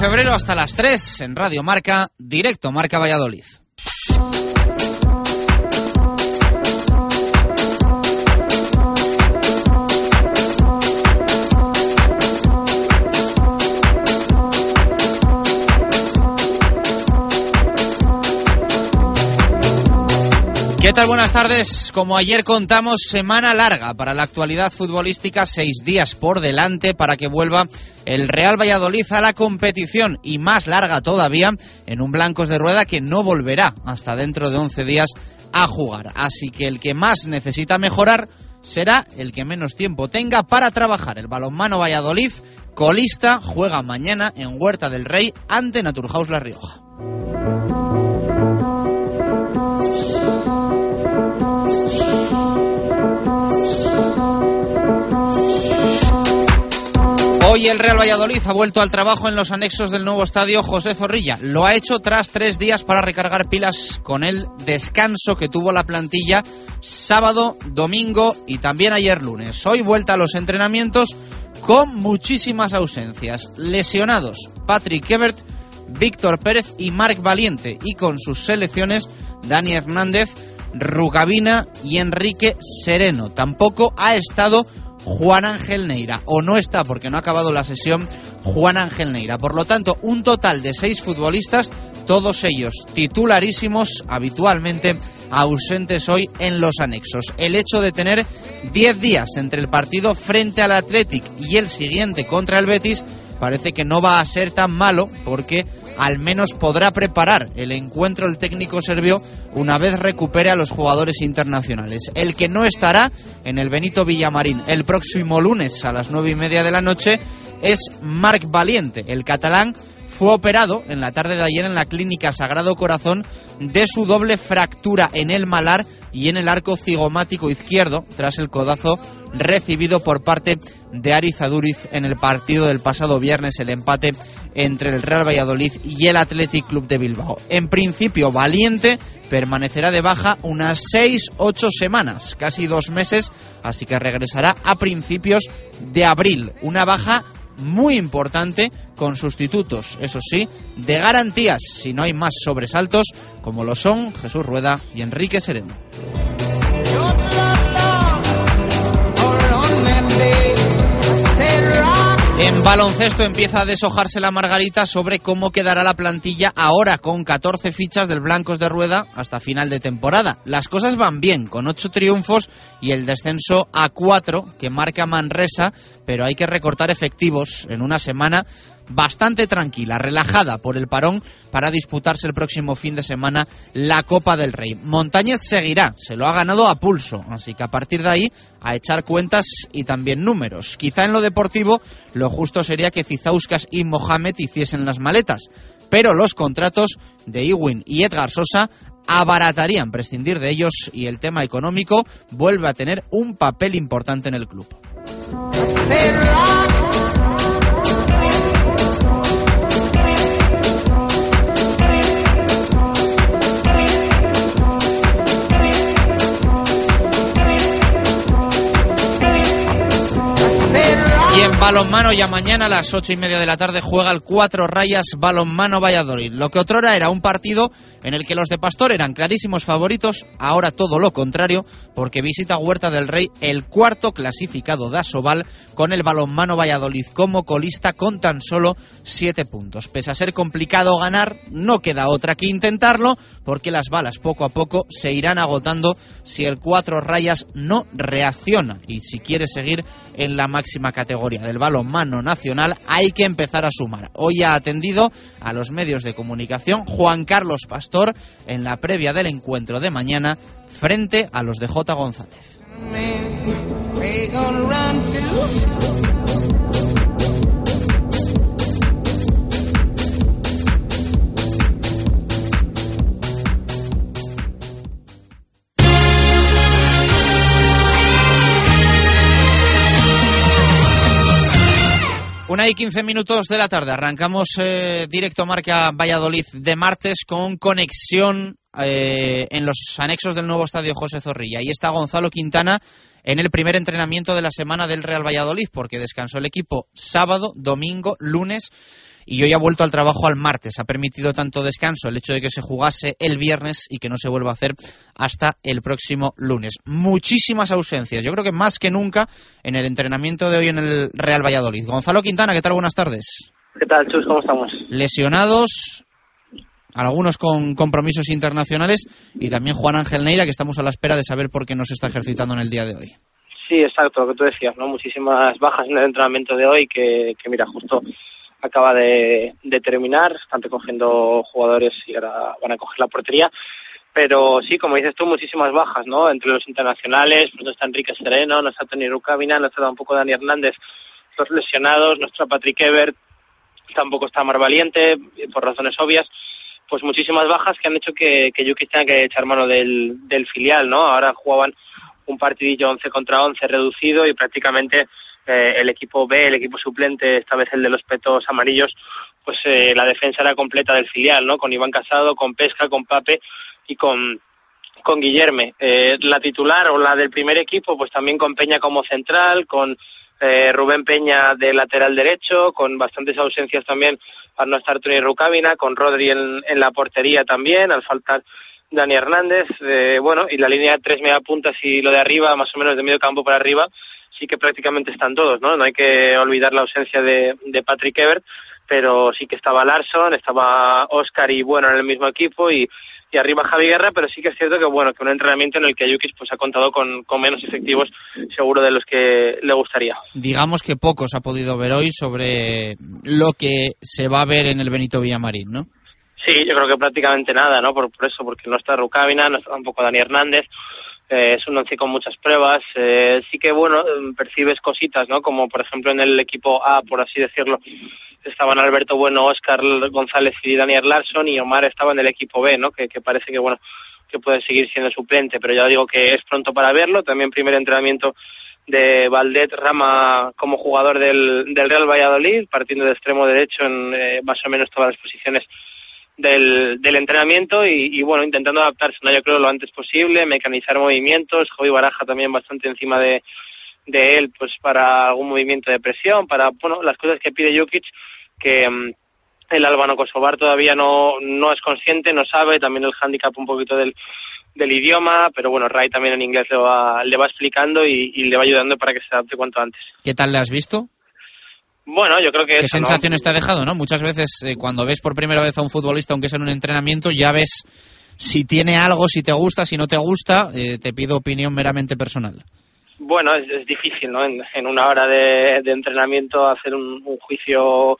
Febrero hasta las 3 en Radio Marca, directo Marca Valladolid. ¿Qué tal? Buenas tardes. Como ayer contamos, semana larga para la actualidad futbolística, seis días por delante para que vuelva el Real Valladolid a la competición y más larga todavía en un Blancos de Rueda que no volverá hasta dentro de 11 días a jugar. Así que el que más necesita mejorar será el que menos tiempo tenga para trabajar. El balonmano Valladolid, colista, juega mañana en Huerta del Rey ante Naturhaus La Rioja. Hoy el Real Valladolid ha vuelto al trabajo en los anexos del nuevo estadio José Zorrilla. Lo ha hecho tras tres días para recargar pilas con el descanso que tuvo la plantilla sábado, domingo y también ayer lunes. Hoy vuelta a los entrenamientos con muchísimas ausencias. Lesionados Patrick Ebert, Víctor Pérez y Marc Valiente. Y con sus selecciones Dani Hernández, Rugabina y Enrique Sereno. Tampoco ha estado Juan Ángel Neira. O no está porque no ha acabado la sesión Juan Ángel Neira. Por lo tanto, un total de seis futbolistas, todos ellos titularísimos, habitualmente ausentes hoy en los anexos. El hecho de tener diez días entre el partido frente al Athletic y el siguiente contra el Betis parece que no va a ser tan malo porque al menos podrá preparar el encuentro el técnico serbio una vez recupere a los jugadores internacionales. El que no estará en el Benito Villamarín el próximo lunes a las nueve y media de la noche es Marc Valiente, el catalán fue operado en la tarde de ayer en la clínica Sagrado Corazón de su doble fractura en el malar y en el arco cigomático izquierdo tras el codazo recibido por parte de Arizaduriz en el partido del pasado viernes, el empate entre el Real Valladolid y el Athletic Club de Bilbao. En principio, Valiente permanecerá de baja unas 6-8 semanas, casi dos meses, así que regresará a principios de abril. Una baja muy importante con sustitutos, eso sí, de garantías, si no hay más sobresaltos, como lo son Jesús Rueda y Enrique Sereno. En baloncesto empieza a deshojarse la margarita sobre cómo quedará la plantilla ahora con 14 fichas del Blancos de Rueda hasta final de temporada. Las cosas van bien, con 8 triunfos y el descenso a 4 que marca Manresa, pero hay que recortar efectivos en una semana bastante tranquila, relajada por el parón para disputarse el próximo fin de semana la Copa del Rey. Montañez seguirá, se lo ha ganado a pulso, así que a partir de ahí a echar cuentas y también números. Quizá en lo deportivo lo justo sería que Cizauskas y Mohamed hiciesen las maletas, pero los contratos de Iwin y Edgar Sosa abaratarían prescindir de ellos y el tema económico vuelve a tener un papel importante en el club. Y en balonmano ya mañana a las ocho y media de la tarde juega el Cuatro Rayas Balonmano Valladolid. Lo que otrora era un partido en el que los de Pastor eran clarísimos favoritos, ahora todo lo contrario, porque visita Huerta del Rey el cuarto clasificado de Asobal con el Balonmano Valladolid como colista con tan solo siete puntos. Pese a ser complicado ganar, no queda otra que intentarlo, porque las balas poco a poco se irán agotando si el Cuatro Rayas no reacciona y si quiere seguir en la máxima categoría del balonmano nacional, hay que empezar a sumar. Hoy ha atendido a los medios de comunicación Juan Carlos Pastor en la previa del encuentro de mañana frente a los de J. González. Una y quince minutos de la tarde. Arrancamos eh, directo Marca Valladolid de martes con conexión eh, en los anexos del nuevo estadio José Zorrilla. Y está Gonzalo Quintana en el primer entrenamiento de la semana del Real Valladolid, porque descansó el equipo sábado, domingo, lunes y hoy ha vuelto al trabajo al martes. Ha permitido tanto descanso el hecho de que se jugase el viernes y que no se vuelva a hacer hasta el próximo lunes. Muchísimas ausencias, yo creo que más que nunca en el entrenamiento de hoy en el Real Valladolid. Gonzalo Quintana, ¿qué tal? Buenas tardes. ¿Qué tal, Chus? ¿Cómo estamos? Lesionados, algunos con compromisos internacionales y también Juan Ángel Neira, que estamos a la espera de saber por qué no se está ejercitando en el día de hoy. Sí, exacto, lo que tú decías, ¿no? Muchísimas bajas en el entrenamiento de hoy que, que mira, justo acaba de, terminar, están recogiendo jugadores y ahora van a coger la portería. Pero sí, como dices tú, muchísimas bajas, ¿no? Entre los internacionales, pues está Enrique Sereno, no está Tony Rucavina, no está tampoco Dani Hernández, los lesionados, no está Patrick Ebert, tampoco está Mar Valiente, por razones obvias. Pues muchísimas bajas que han hecho que, que tenga que echar mano del, del filial, ¿no? Ahora jugaban un partidillo 11 contra 11 reducido y prácticamente el equipo B, el equipo suplente, esta vez el de los petos amarillos, pues eh, la defensa era completa del filial, ¿no? Con Iván Casado, con Pesca, con Pape y con, con Guillerme. Eh, la titular o la del primer equipo, pues también con Peña como central, con eh, Rubén Peña de lateral derecho, con bastantes ausencias también al no estar Tony Rucávina, con Rodri en, en la portería también, al faltar Dani Hernández, eh, bueno, y la línea de tres media puntas y lo de arriba, más o menos de medio campo para arriba, sí que prácticamente están todos, ¿no? No hay que olvidar la ausencia de, de Patrick Ebert, pero sí que estaba Larson, estaba Oscar y bueno en el mismo equipo y, y arriba Javi Guerra, pero sí que es cierto que bueno, que un entrenamiento en el que Yukis pues ha contado con, con menos efectivos seguro de los que le gustaría. Digamos que pocos ha podido ver hoy sobre lo que se va a ver en el Benito Villamarín, ¿no? Sí, yo creo que prácticamente nada, ¿no? Por, por eso, porque no está Rucávina, no está tampoco Dani Hernández, eh, es un once con muchas pruebas. Eh, sí que, bueno, em, percibes cositas, ¿no? Como, por ejemplo, en el equipo A, por así decirlo, estaban Alberto Bueno, Oscar González y Daniel Larson y Omar estaba en el equipo B, ¿no? Que, que parece que, bueno, que puede seguir siendo suplente, pero ya digo que es pronto para verlo. También primer entrenamiento de Valdet Rama como jugador del, del Real Valladolid, partiendo de extremo derecho en eh, más o menos todas las posiciones del, del entrenamiento y, bueno, intentando adaptarse, ¿no? Yo creo lo antes posible, mecanizar movimientos, Joey Baraja también bastante encima de, él, pues para algún movimiento de presión, para, bueno, las cosas que pide Jukic, que mm, el albano kosovar todavía no, no es consciente, no sabe, también el handicap un poquito del, del idioma, pero bueno, Ray también en inglés le va, le va explicando y, y le va ayudando para que se adapte cuanto antes. ¿Qué tal le has visto? Bueno, yo creo que... ¿Qué sensaciones te ha dejado, no? Muchas veces eh, cuando ves por primera vez a un futbolista, aunque sea en un entrenamiento, ya ves si tiene algo, si te gusta, si no te gusta. Eh, te pido opinión meramente personal. Bueno, es, difícil, ¿no? En, una hora de, entrenamiento hacer un, juicio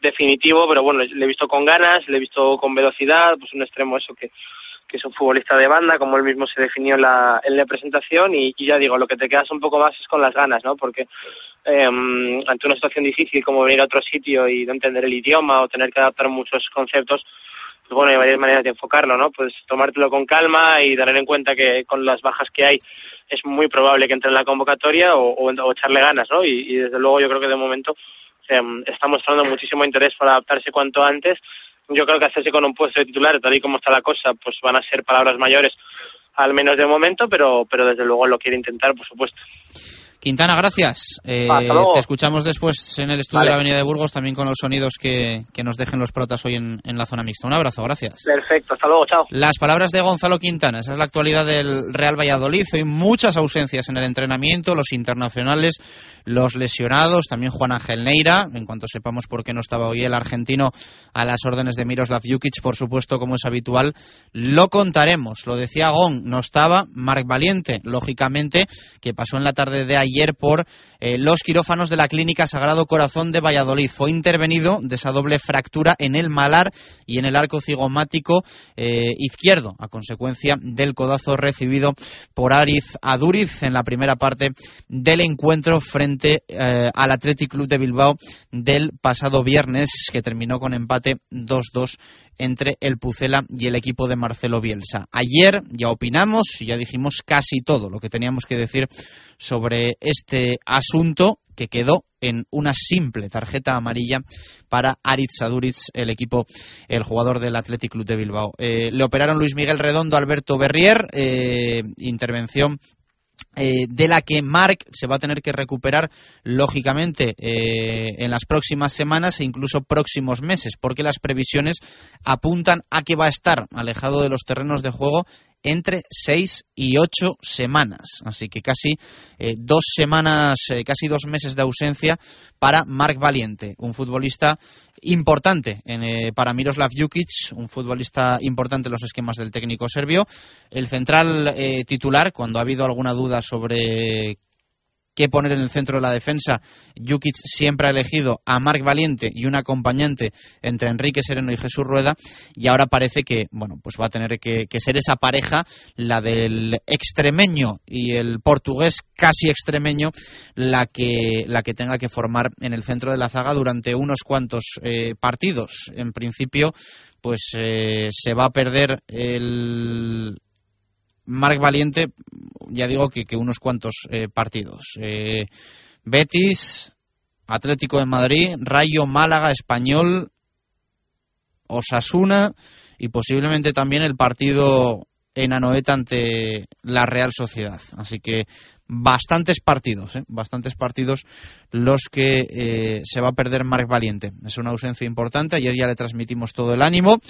definitivo, pero bueno, le he visto con ganas, le he visto con velocidad, pues un extremo eso que, que es un futbolista de banda, como él mismo se definió en la, en la presentación, y, y, ya digo, lo que te quedas un poco más es con las ganas, ¿no? Porque eh, ante una situación difícil como venir a otro sitio y no entender el idioma o tener que adaptar muchos conceptos, pues bueno, hay varias maneras de enfocarlo, ¿no? Pues tomártelo con calma y tener en cuenta que con las bajas que hay es muy probable que entre en la convocatoria o, echarle ganas, ¿no? Y, desde luego yo creo que de momento eh, está mostrando muchísimo interés para adaptarse cuanto antes. Yo creo que hacerse con un puesto de titular, tal y como está la cosa, pues van a ser palabras mayores, al menos de momento, pero, pero desde luego lo quiere intentar, por supuesto. Quintana, gracias. Eh, te escuchamos después en el estudio de la Avenida de Burgos, también con los sonidos que, nos dejen los protas hoy en, la zona mixta. Un abrazo, gracias. Perfecto, hasta luego, chao. Las palabras de Gonzalo Quintana, esa es la actualidad del Real Valladolid. Hay muchas ausencias en el entrenamiento, los internacionales, los lesionados, también Juan Ángel Neira, en cuanto sepamos por qué no estaba hoy el argentino a las órdenes de Miroslav Jukic, por supuesto, como es habitual, lo contaremos. Lo decía Gon, no estaba Marc Valiente, lógicamente, que pasó en la tarde de ayer ayer por eh, los quirófanos de la Clínica Sagrado Corazón de Valladolid. Fue intervenido de esa doble fractura en el malar y en el arco cigomático eh, izquierdo, a consecuencia del codazo recibido por Ariz Aduriz en la primera parte del encuentro frente eh, al Athletic Club de Bilbao del pasado viernes, que terminó con empate 2-2 entre el Pucela y el equipo de Marcelo Bielsa. Ayer ya opinamos y ya dijimos casi todo lo que teníamos que decir sobre este asunto que quedó en una simple tarjeta amarilla para Aritz Aduriz, el equipo, el jugador del Athletic Club de Bilbao. Eh, le operaron Luis Miguel Redondo, Alberto Berrier, eh, intervención eh, de la que Marc se va a tener que recuperar lógicamente en las próximas semanas e incluso próximos meses, porque las previsiones apuntan a que va a estar alejado de los terrenos de juego entre seis y ocho semanas. Así que casi eh, dos semanas, eh, casi dos meses de ausencia para Marc Valiente, un futbolista importante eh, para Miroslav Jukic, un futbolista importante en los esquemas del técnico serbio. El central titular, cuando ha habido alguna duda sobre qué poner en el centro de la defensa. Jukic siempre ha elegido a Marc Valiente y un acompañante entre Enrique Sereno y Jesús Rueda y ahora parece que bueno pues va a tener que, ser esa pareja la del extremeño y el portugués casi extremeño la que la que tenga que formar en el centro de la zaga durante unos cuantos eh, partidos. En principio pues eh, se va a perder el Marc Valiente, ya digo que, que unos cuantos eh, partidos. Eh, Betis, Atlético de Madrid, Rayo Málaga, Español, Osasuna y posiblemente también el partido en Anoeta ante la Real Sociedad. Así que bastantes partidos, ¿eh? bastantes partidos los que eh, se va a perder Marc Valiente. Es una ausencia importante. Ayer ya le transmitimos todo el ánimo.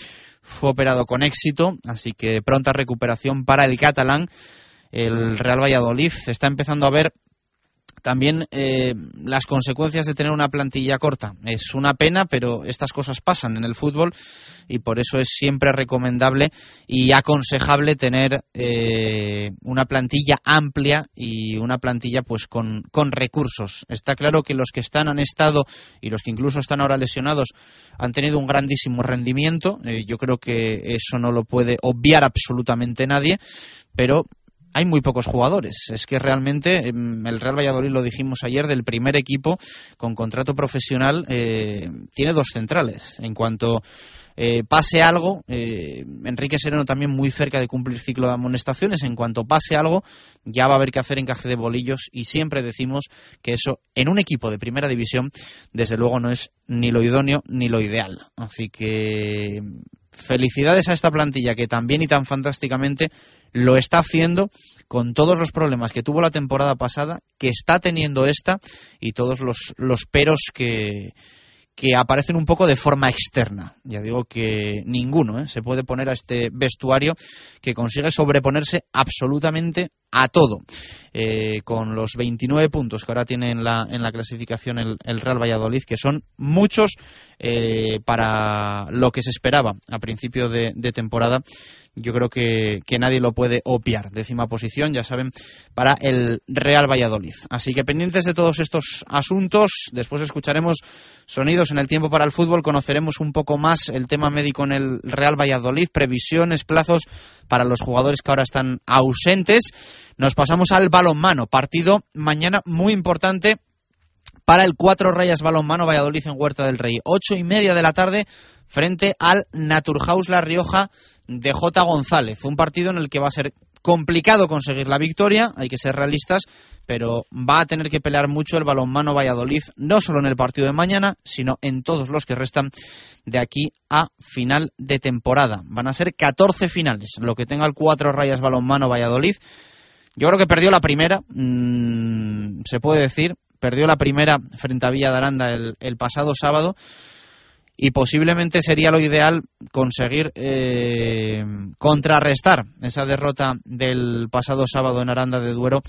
Fue operado con éxito, así que pronta recuperación para el catalán. El Real Valladolid está empezando a ver también eh, las consecuencias de tener una plantilla corta. Es una pena, pero estas cosas pasan en el fútbol y por eso es siempre recomendable y aconsejable tener eh, una plantilla amplia y una plantilla pues con, con, recursos. Está claro que los que están han estado y los que incluso están ahora lesionados han tenido un grandísimo rendimiento. Eh, yo creo que eso no lo puede obviar absolutamente nadie pero hay muy pocos jugadores. Es que realmente em, el Real Valladolid, lo dijimos ayer, del primer equipo con contrato profesional, eh, tiene dos centrales. En cuanto eh, pase algo, eh, Enrique Sereno también muy cerca de cumplir ciclo de amonestaciones, en cuanto pase algo, ya va a haber que hacer encaje de bolillos y siempre decimos que eso en un equipo de primera división, desde luego no es ni lo idóneo ni lo ideal. Así que felicidades a esta plantilla que tan bien y tan fantásticamente lo está haciendo con todos los problemas que tuvo la temporada pasada, que está teniendo esta y todos los, los peros que, que aparecen un poco de forma externa. Ya digo que ninguno ¿eh? se puede poner a este vestuario que consigue sobreponerse absolutamente a todo. Eh, con los 29 puntos que ahora tiene en la, en la clasificación el, Real Valladolid, que son muchos eh, para lo que se esperaba a principio de, temporada. Yo creo que, que, nadie lo puede obviar. Décima posición, ya saben, para el Real Valladolid. Así que pendientes de todos estos asuntos, después escucharemos sonidos en el tiempo para el fútbol, conoceremos un poco más el tema médico en el Real Valladolid, previsiones, plazos para los jugadores que ahora están ausentes. Nos pasamos al balonmano, partido mañana muy importante para el Cuatro Rayas Balonmano Valladolid en Huerta del Rey. Ocho y media de la tarde frente al Naturhaus La Rioja de J. González. Un partido en el que va a ser complicado conseguir la victoria, hay que ser realistas, pero va a tener que pelear mucho el balonmano Valladolid, no solo en el partido de mañana, sino en todos los que restan de aquí a final de temporada. Van a ser 14 finales, lo que tenga el Cuatro Rayas Balonmano Valladolid Yo creo que perdió la primera, mm, se puede decir, perdió la primera frente a Villa de Aranda el, pasado sábado y posiblemente sería lo ideal conseguir eh, contrarrestar esa derrota del pasado sábado en Aranda de Duero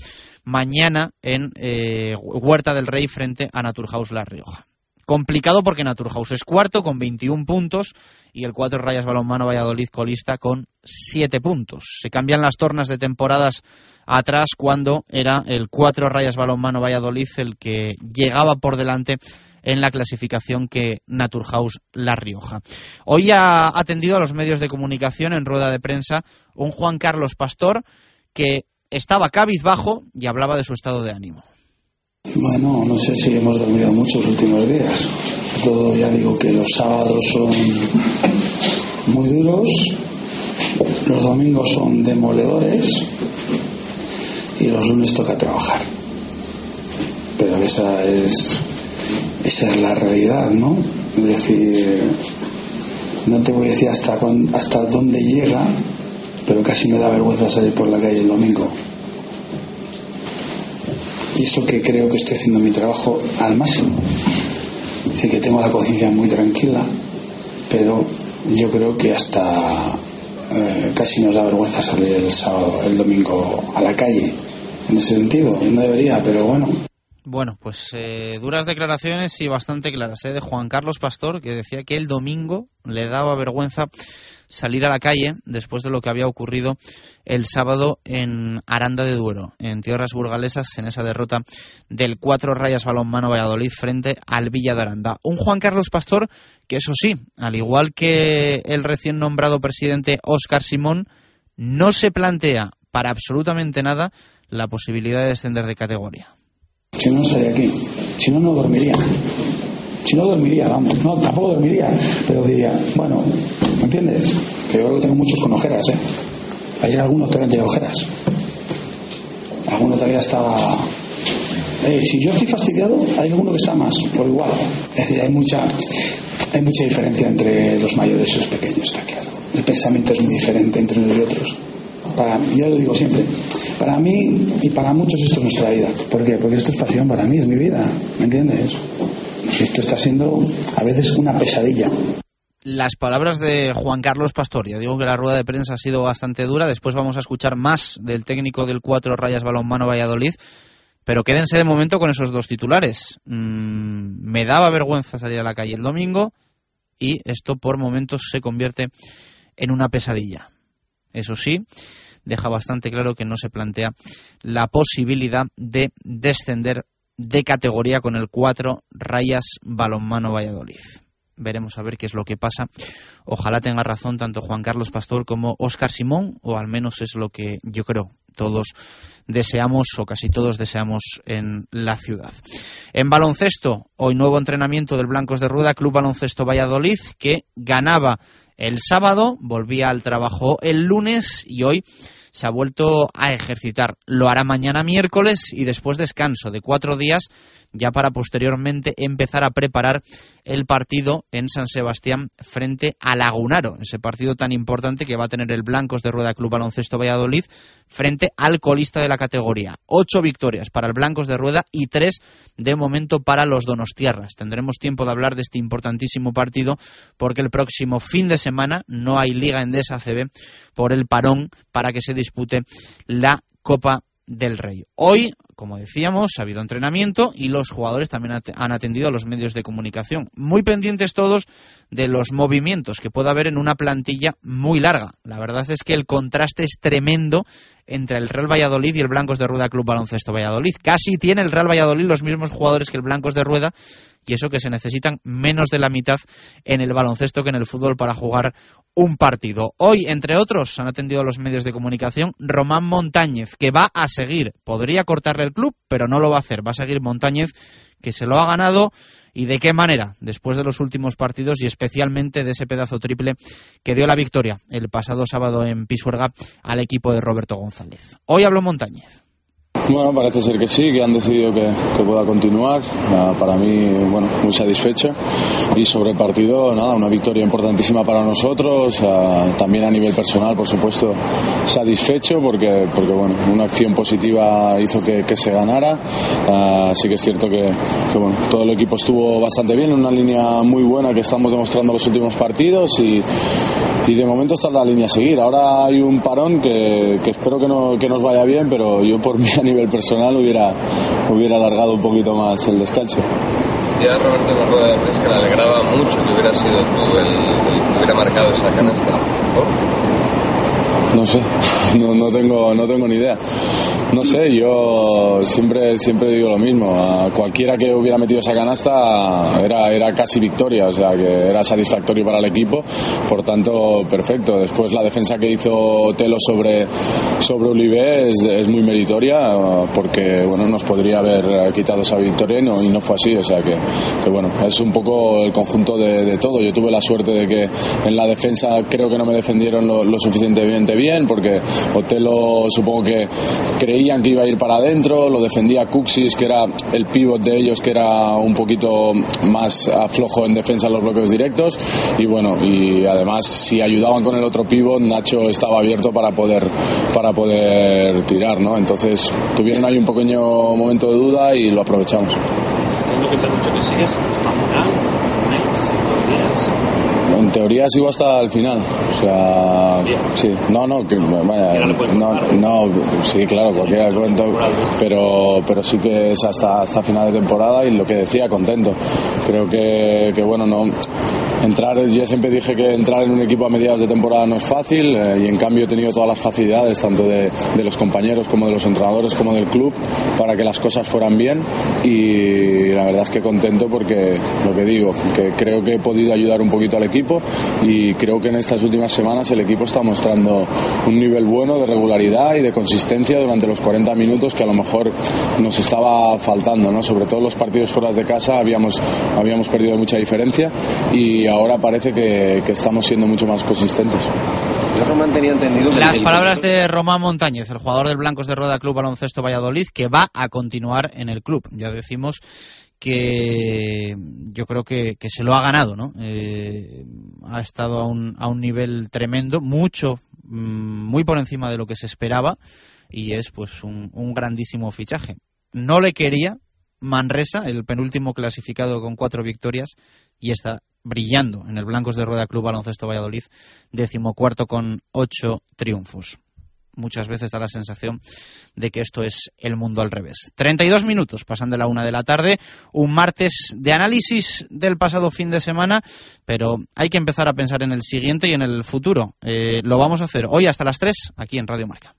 mañana en eh, Huerta del Rey frente a Naturhaus La Rioja. Complicado porque Naturhaus es cuarto con 21 puntos y el cuatro Rayas Balonmano Valladolid colista con 7 puntos. Se cambian las tornas de temporadas atrás cuando era el cuatro Rayas Balonmano Valladolid el que llegaba por delante en la clasificación que Naturhaus La Rioja. Hoy ha atendido a los medios de comunicación en rueda de prensa un Juan Carlos Pastor que estaba cabizbajo y hablaba de su estado de ánimo. Bueno, no sé si hemos dormido mucho los últimos días. Todo ya digo que los sábados son muy duros, los domingos son demoledores y los lunes toca trabajar. Pero esa es esa es la realidad, ¿no? Es decir, no te voy a decir hasta hasta dónde llega, pero casi me da vergüenza salir por la calle el domingo y eso que creo que estoy haciendo mi trabajo al máximo. Dice que tengo la conciencia muy tranquila, pero yo creo que hasta eh, casi nos da vergüenza salir el sábado, el domingo a la calle. En sentido, no debería, pero bueno. Bueno, pues eh, duras declaraciones y bastante claras ¿eh? de Juan Carlos Pastor, que decía que el domingo le daba vergüenza salir a la calle después de lo que había ocurrido el sábado en Aranda de Duero, en tierras burgalesas, en esa derrota del cuatro rayas balonmano Valladolid frente al Villa de Aranda. Un Juan Carlos Pastor que, eso sí, al igual que el recién nombrado presidente Óscar Simón, no se plantea para absolutamente nada la posibilidad de descender de categoría. Si no, estaría aquí. Si no, no dormiría. Si no dormiría, vamos, no, tampoco dormiría, pero diría, bueno, ¿me entiendes? Que yo tengo muchos con ojeras, ¿eh? Ayer algunos todavía tienen ojeras. Alguno todavía estaba. Eh, si yo estoy fastidiado, hay alguno que está más, por igual. Es decir, hay mucha, hay mucha diferencia entre los mayores y los pequeños, está claro. El pensamiento es muy diferente entre unos y otros. Para, yo lo digo siempre, para mí y para muchos esto es nuestra vida. ¿Por qué? Porque esto es pasión para mí, es mi vida, ¿me entiendes? Esto está siendo a veces una pesadilla. Las palabras de Juan Carlos Pastor. Ya digo que la rueda de prensa ha sido bastante dura. Después vamos a escuchar más del técnico del cuatro Rayas Balonmano Valladolid. Pero quédense de momento con esos dos titulares. Mm, me daba vergüenza salir a la calle el domingo y esto por momentos se convierte en una pesadilla. Eso sí, deja bastante claro que no se plantea la posibilidad de descender de categoría con el 4 Rayas Balonmano Valladolid. Veremos a ver qué es lo que pasa. Ojalá tenga razón tanto Juan Carlos Pastor como Óscar Simón, o al menos es lo que yo creo todos deseamos o casi todos deseamos en la ciudad. En baloncesto, hoy nuevo entrenamiento del Blancos de Rueda, Club Baloncesto Valladolid, que ganaba el sábado, volvía al trabajo el lunes y hoy se ha vuelto a ejercitar. Lo hará mañana miércoles y después descanso de cuatro días ya para posteriormente empezar a preparar el partido en San Sebastián frente a Lagunaro, ese partido tan importante que va a tener el Blancos de Rueda Club Baloncesto Valladolid frente al colista de la categoría. Ocho victorias para el Blancos de Rueda y tres de momento para los Donostiarras. Tendremos tiempo de hablar de este importantísimo partido porque el próximo fin de semana no hay Liga Endesa CB por el parón para que se dispute la Copa del Rey. Hoy, como decíamos, ha habido entrenamiento y los jugadores también han atendido a los medios de comunicación. Muy pendientes todos de los movimientos que pueda haber en una plantilla muy larga. La verdad es que el contraste es tremendo entre el Real Valladolid y el Blancos de Rueda Club Baloncesto Valladolid. Casi tiene el Real Valladolid los mismos jugadores que el Blancos de Rueda y eso que se necesitan menos de la mitad en el baloncesto que en el fútbol para jugar un partido. Hoy, entre otros, han atendido a los medios de comunicación Román Montañez, que va a seguir. Podría cortarle el club, pero no lo va a hacer. Va a seguir Montañez, que se lo ha ganado. ¿Y de qué manera? Después de los últimos partidos y especialmente de ese pedazo triple que dio la victoria el pasado sábado en Pisuerga al equipo de Roberto González. Hoy habló Montañez. Bueno, parece ser que sí, que han decidido que, pueda continuar. Ah, para mí, bueno, muy satisfecho. Y sobre el partido, nada, una victoria importantísima para nosotros. Ah, también a nivel personal, por supuesto, satisfecho porque, porque bueno, una acción positiva hizo que, se ganara. Uh, sí que es cierto que, bueno, todo el equipo estuvo bastante bien, en una línea muy buena que estamos demostrando los últimos partidos y, y de momento está la línea a seguir. Ahora hay un parón que, que espero que, no, que nos vaya bien, pero yo por mí a nivel personal hubiera, hubiera alargado un poquito más el descanso. Ya Roberto en rueda de prensa le alegraba mucho que hubiera sido tú el, que hubiera marcado esa canasta. No sé, no, no, tengo, no tengo ni idea. No sé, yo siempre, siempre digo lo mismo. A cualquiera que hubiera metido esa canasta era, era casi victoria, o sea que era satisfactorio para el equipo. Por tanto, perfecto. Después la defensa que hizo Telo sobre, sobre es, muy meritoria porque bueno, nos podría haber quitado esa victoria y no, y no fue así. O sea que, bueno, es un poco el conjunto de, todo. Yo tuve la suerte de que en la defensa creo que no me defendieron lo, lo suficientemente bien porque Otelo supongo que creía que iba a ir para adentro, lo defendía Cuxis, que era el pívot de ellos, que era un poquito más aflojo en defensa en los bloques directos, y bueno, y además si ayudaban con el otro pívot, Nacho estaba abierto para poder, para poder tirar, ¿no? Entonces tuvieron ahí un pequeño momento de duda y lo aprovechamos. Entiendo que que sigues final, en teoría sigo hasta el final. O sea, sí, no, no, que, vaya, no, no, sí, claro, cualquier cuento, pero, pero sí que es hasta, hasta final de temporada y lo que decía, contento. Creo que, que bueno, no entrar, yo siempre dije que entrar en un equipo a mediados de temporada no es fácil eh, y en cambio he tenido todas las facilidades, tanto de, de, los compañeros como de los entrenadores como del club, para que las cosas fueran bien y la verdad es que contento porque lo que digo, que creo que he podido ayudar un poquito al equipo y creo que en estas últimas semanas el equipo está mostrando un nivel bueno de regularidad y de consistencia durante los 40 minutos que a lo mejor nos estaba faltando, ¿no? sobre todo los partidos fuera de casa habíamos, habíamos perdido mucha diferencia y ahora parece que, estamos siendo mucho más consistentes. Las palabras de Román Montañez, el jugador del Blancos de Rueda Club Baloncesto Valladolid, que va a continuar en el club. Ya decimos que yo creo que, se lo ha ganado, ¿no? Eh, ha estado a un, a un nivel tremendo, mucho, mm, muy por encima de lo que se esperaba y es pues un, un grandísimo fichaje. No le quería Manresa, el penúltimo clasificado con cuatro victorias, y está brillando en el Blancos de Rueda Club Baloncesto Valladolid, decimocuarto con ocho triunfos. Muchas veces da la sensación de que esto es el mundo al revés. 32 minutos, pasan de la una de la tarde, un martes de análisis del pasado fin de semana, pero hay que empezar a pensar en el siguiente y en el futuro. Eh, lo vamos a hacer hoy hasta las 3 aquí en Radio Marca.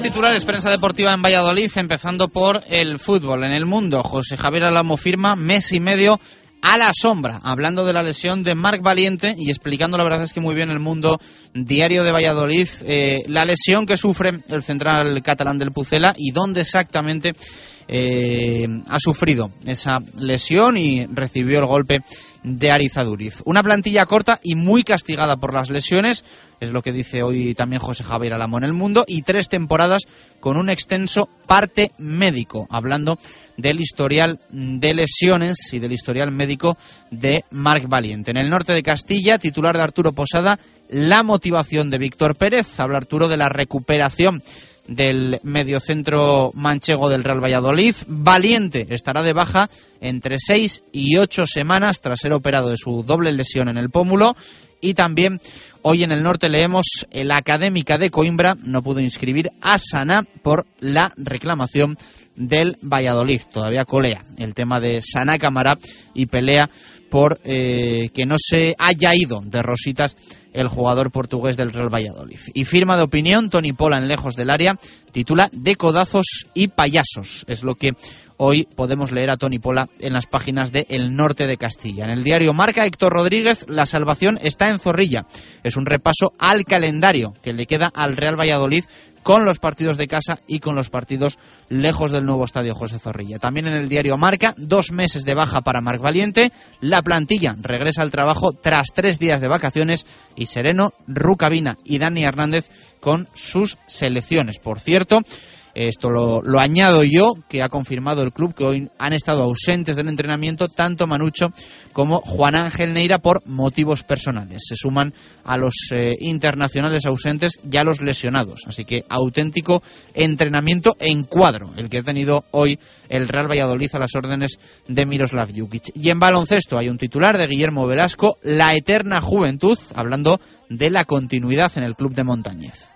Titulares, prensa deportiva en Valladolid, empezando por el fútbol. En el mundo, José Javier Alamo firma mes y medio a la sombra, hablando de la lesión de Marc Valiente y explicando, la verdad es que muy bien el mundo diario de Valladolid, eh, la lesión que sufre el central catalán del Pucela y dónde exactamente eh, ha sufrido esa lesión y recibió el golpe de Arizaduriz. Una plantilla corta y muy castigada por las lesiones, es lo que dice hoy también José Javier Alamo en el mundo, y tres temporadas con un extenso parte médico, hablando del historial de lesiones y del historial médico de Marc Valiente. En el norte de Castilla, titular de Arturo Posada, la motivación de Víctor Pérez, habla Arturo de la recuperación del mediocentro manchego del Real Valladolid. Valiente estará de baja entre seis y ocho semanas tras ser operado de su doble lesión en el pómulo Y también hoy en el norte leemos la Académica de Coimbra no pudo inscribir a Sana por la reclamación del Valladolid. Todavía colea el tema de Sana Cámara y pelea por eh, que no se haya ido de rositas el jugador portugués del Real Valladolid. Y firma de opinión, Tony Pola en lejos del área, titula De codazos y payasos. Es lo que hoy podemos leer a Tony Pola en las páginas de El Norte de Castilla. En el diario Marca, Héctor Rodríguez, la salvación está en Zorrilla. Es un repaso al calendario que le queda al Real Valladolid con los partidos de casa y con los partidos lejos del nuevo estadio José Zorrilla. También en el diario Marca, dos meses de baja para Marc Valiente, la plantilla regresa al trabajo tras tres días de vacaciones y Sereno, Rucabina y Dani Hernández con sus selecciones. Por cierto, esto lo, añado yo, que ha confirmado el club que hoy han estado ausentes del entrenamiento tanto Manucho como Juan Ángel Neira por motivos personales. Se suman a los eh, internacionales ausentes y a los lesionados. Así que auténtico entrenamiento en cuadro, el que ha tenido hoy el Real Valladolid a las órdenes de Miroslav Jukic. Y en baloncesto hay un titular de Guillermo Velasco, La Eterna Juventud, hablando de la continuidad en el club de Montañez.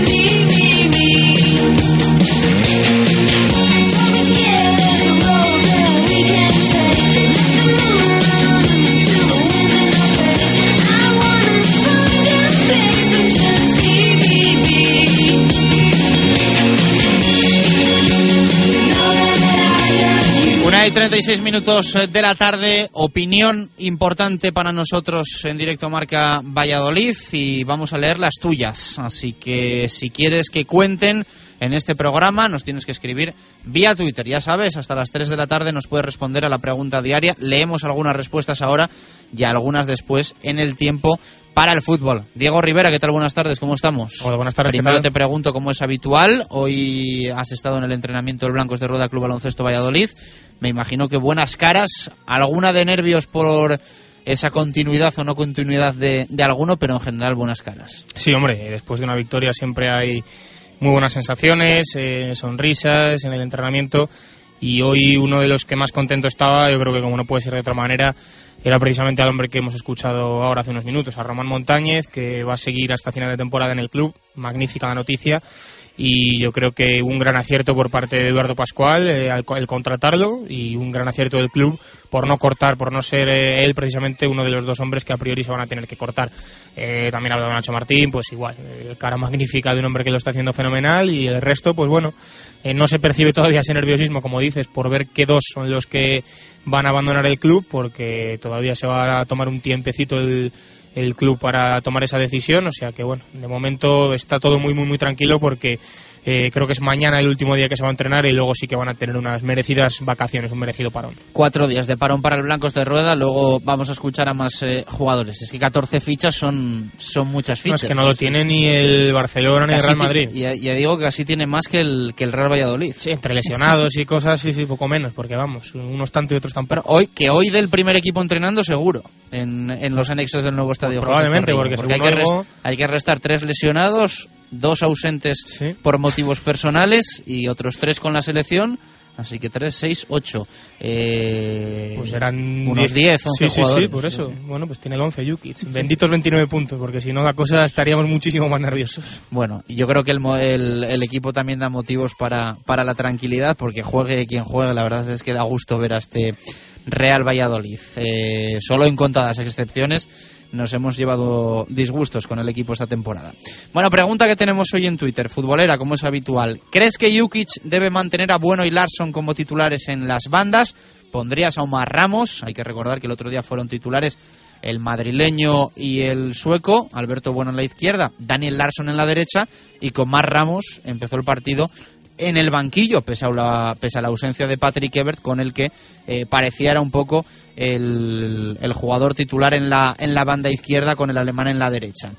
me, me, me. Hay 36 minutos de la tarde, opinión importante para nosotros en directo Marca Valladolid y vamos a leer las tuyas. Así que si quieres que cuenten en este programa nos tienes que escribir vía Twitter. Ya sabes, hasta las 3 de la tarde nos puedes responder a la pregunta diaria. Leemos algunas respuestas ahora y algunas después en el tiempo para el fútbol. Diego Rivera, ¿qué tal? Buenas tardes, ¿cómo estamos? Hola, buenas tardes. Primero te pregunto cómo es habitual. Hoy has estado en el entrenamiento del Blancos de Rueda Club Baloncesto Valladolid. Me imagino que buenas caras, alguna de nervios por esa continuidad o no continuidad de, de alguno, pero en general buenas caras. Sí, hombre, después de una victoria siempre hay muy buenas sensaciones, eh, sonrisas en el entrenamiento y hoy uno de los que más contento estaba, yo creo que como no puede ser de otra manera, era precisamente al hombre que hemos escuchado ahora hace unos minutos, a Román Montañez, que va a seguir hasta final de temporada en el club. Magnífica la noticia y yo creo que un gran acierto por parte de Eduardo Pascual eh, al, el contratarlo y un gran acierto del club por no cortar, por no ser eh, él precisamente uno de los dos hombres que a priori se van a tener que cortar. Eh, también ha hablado Nacho Martín, pues igual, cara magnífica de un hombre que lo está haciendo fenomenal y el resto, pues bueno, no se percibe todavía ese nerviosismo, como dices, por ver qué dos son los que van a abandonar el club, porque todavía se va a tomar un tiempecito el el club para tomar esa decisión. O sea que, bueno, de momento está todo muy, muy, muy tranquilo porque eh, creo que es mañana el último día que se va a entrenar y luego sí que van a tener unas merecidas vacaciones, un merecido parón. Cuatro días de parón para el Blancos de Rueda, luego vamos a escuchar a más eh, jugadores. Es que 14 fichas son, son muchas fichas. No, es que no lo tiene ni el Barcelona ni el Real Madrid. Ya, ya, digo que así tiene más que el, que el Real Valladolid. Sí, entre lesionados y cosas, sí, sí, poco menos, porque vamos, unos tanto y otros tampoco. Pero hoy, que hoy del primer equipo entrenando, seguro, en, en los anexos del nuevo estadio. Pues probablemente, porque, porque hay, que rest, hay que restar tres lesionados, dos ausentes sí. por motivos personales y otros tres con la selección. Así que 3, 6, 8. Eh, pues eran unos 10, 11 sí, sí, jugadores. Sí, por eso. Bueno, pues tiene el 11 Jukic. Benditos 29 puntos, porque si no la cosa estaríamos muchísimo más nerviosos. Bueno, yo creo que el, el, el, equipo también da motivos para, para la tranquilidad, porque juegue quien juegue, la verdad es que da gusto ver a este Real Valladolid. Eh, solo en contadas excepciones nos hemos llevado disgustos con el equipo esta temporada. Bueno, pregunta que tenemos hoy en Twitter, futbolera, como es habitual. ¿Crees que Jukic debe mantener a Bueno y Larson como titulares en las bandas? ¿Pondrías a Omar Ramos? Hay que recordar que el otro día fueron titulares el madrileño y el sueco, Alberto Bueno en la izquierda, Daniel Larson en la derecha, y con más Ramos empezó el partido en el banquillo, pese a la, pese a la ausencia de Patrick Ebert, con el que eh, pareciera un poco el, jugador titular en la, en la banda izquierda con el alemán en la derecha.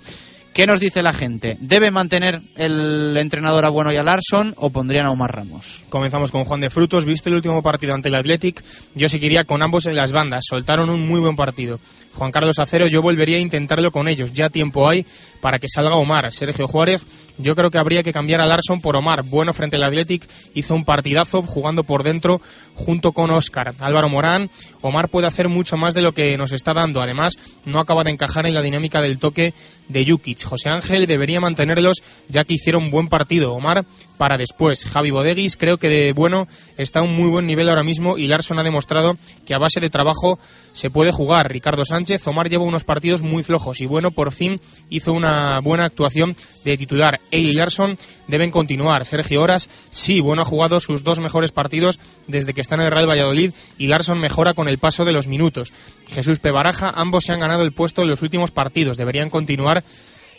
¿Qué nos dice la gente? ¿Debe mantener el entrenador a Bueno y a Larson o pondrían a Omar Ramos? Comenzamos con Juan de Frutos. Visto el último partido ante el Athletic, yo seguiría con ambos en las bandas. Soltaron un muy buen partido. Juan Carlos Acero, yo volvería a intentarlo con ellos. Ya tiempo hay para que salga Omar. Sergio Juárez, yo creo que habría que cambiar a Larson por Omar. Bueno frente al Athletic, hizo un partidazo jugando por dentro junto con Oscar. Álvaro Morán, Omar puede hacer mucho más de lo que nos está dando. Además, no acaba de encajar en la dinámica del toque de Jukic. José Ángel debería mantenerlos ya que hicieron buen partido. Omar para después. Javi Bodeguis creo que de bueno está a un muy buen nivel ahora mismo y Larson ha demostrado que a base de trabajo se puede jugar. Ricardo Sánchez, Omar lleva unos partidos muy flojos y bueno, por fin hizo una buena actuación de titular. Él y Larson deben continuar. Sergio Horas, sí, bueno, ha jugado sus dos mejores partidos desde que está en el Real Valladolid y Larson mejora con el paso de los minutos. Jesús Pebaraja, ambos se han ganado el puesto en los últimos partidos, deberían continuar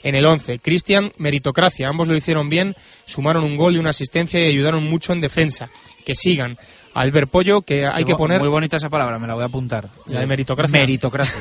en el 11. Cristian, meritocracia, ambos lo hicieron bien, sumaron un gol y una asistencia y ayudaron mucho en defensa. Que sigan. Albert Pollo, que hay que poner... Muy bonita esa palabra, me la voy a apuntar. La de meritocracia. Meritocracia,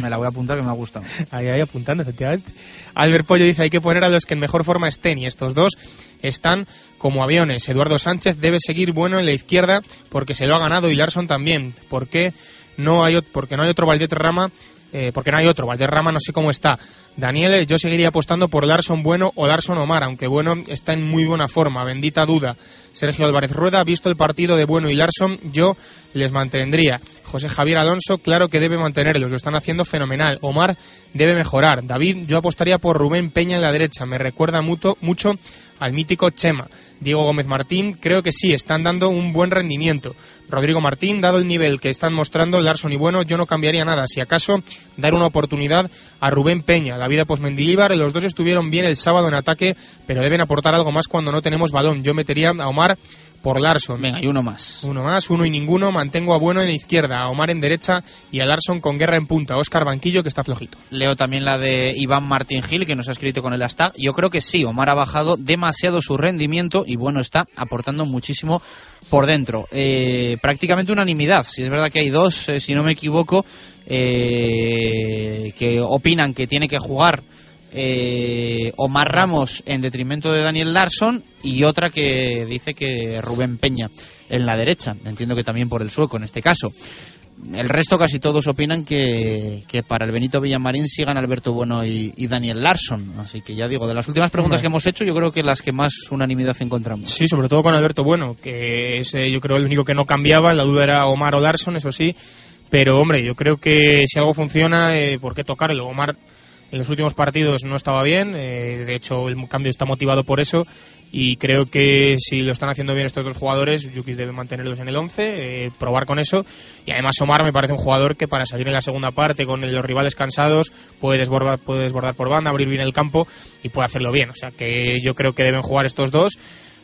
me la voy a apuntar que me ha gustado. Ahí, ahí apuntando, efectivamente. Albert Pollo dice hay que poner a los que en mejor forma estén y estos dos están como aviones. Eduardo Sánchez debe seguir bueno en la izquierda porque se lo ha ganado y Larson también. ¿Por qué no hay, porque no hay otro Valdeterrama? Eh, porque no hay otro. Valderrama no sé cómo está. Daniel, yo seguiría apostando por Larson Bueno o Larson Omar, aunque Bueno está en muy buena forma, bendita duda. Sergio Álvarez Rueda, visto el partido de Bueno y Larson, yo les mantendría. José Javier Alonso, claro que debe mantenerlos, lo están haciendo fenomenal. Omar debe mejorar. David, yo apostaría por Rubén Peña en la derecha, me recuerda mucho, mucho al mítico Chema. Diego Gómez Martín, creo que sí, están dando un buen rendimiento. Rodrigo Martín, dado el nivel que están mostrando Larson y Bueno, yo no cambiaría nada. Si acaso, dar una oportunidad a Rubén Peña, la vida post-Mendilibar. Los dos estuvieron bien el sábado en ataque, pero deben aportar algo más cuando no tenemos balón. Yo metería a Omar por Larson. Venga, y uno más. Uno más, uno y ninguno. Mantengo a Bueno en izquierda, a Omar en derecha y a Larson con guerra en punta. Oscar Banquillo, que está flojito. Leo también la de Iván Martín Gil, que nos ha escrito con el hashtag. Yo creo que sí, Omar ha bajado demasiado su rendimiento y Bueno está aportando muchísimo por dentro. Eh, prácticamente unanimidad. Si es verdad que hay dos, eh, si no me equivoco, eh, que opinan que tiene que jugar eh, Omar Ramos en detrimento de Daniel Larson y otra que dice que Rubén Peña en la derecha. Entiendo que también por el sueco en este caso. El resto casi todos opinan que, para el Benito Villamarín sigan Alberto Bueno y, Daniel Larson. Así que ya digo, de las últimas preguntas que hemos hecho, yo creo que las que más unanimidad encontramos. Sí, sobre todo con Alberto Bueno, que es yo creo el único que no cambiaba. La duda era Omar o Larson, eso sí. Pero hombre, yo creo que si algo funciona, eh, ¿por qué tocarlo? Omar en los últimos partidos no estaba bien, eh, de hecho el cambio está motivado por eso y creo que si lo están haciendo bien estos dos jugadores, Yukis debe mantenerlos en el 11, eh, probar con eso y además Omar me parece un jugador que para salir en la segunda parte con los rivales cansados puede desbordar, puede desbordar por banda, abrir bien el campo y puede hacerlo bien, o sea que yo creo que deben jugar estos dos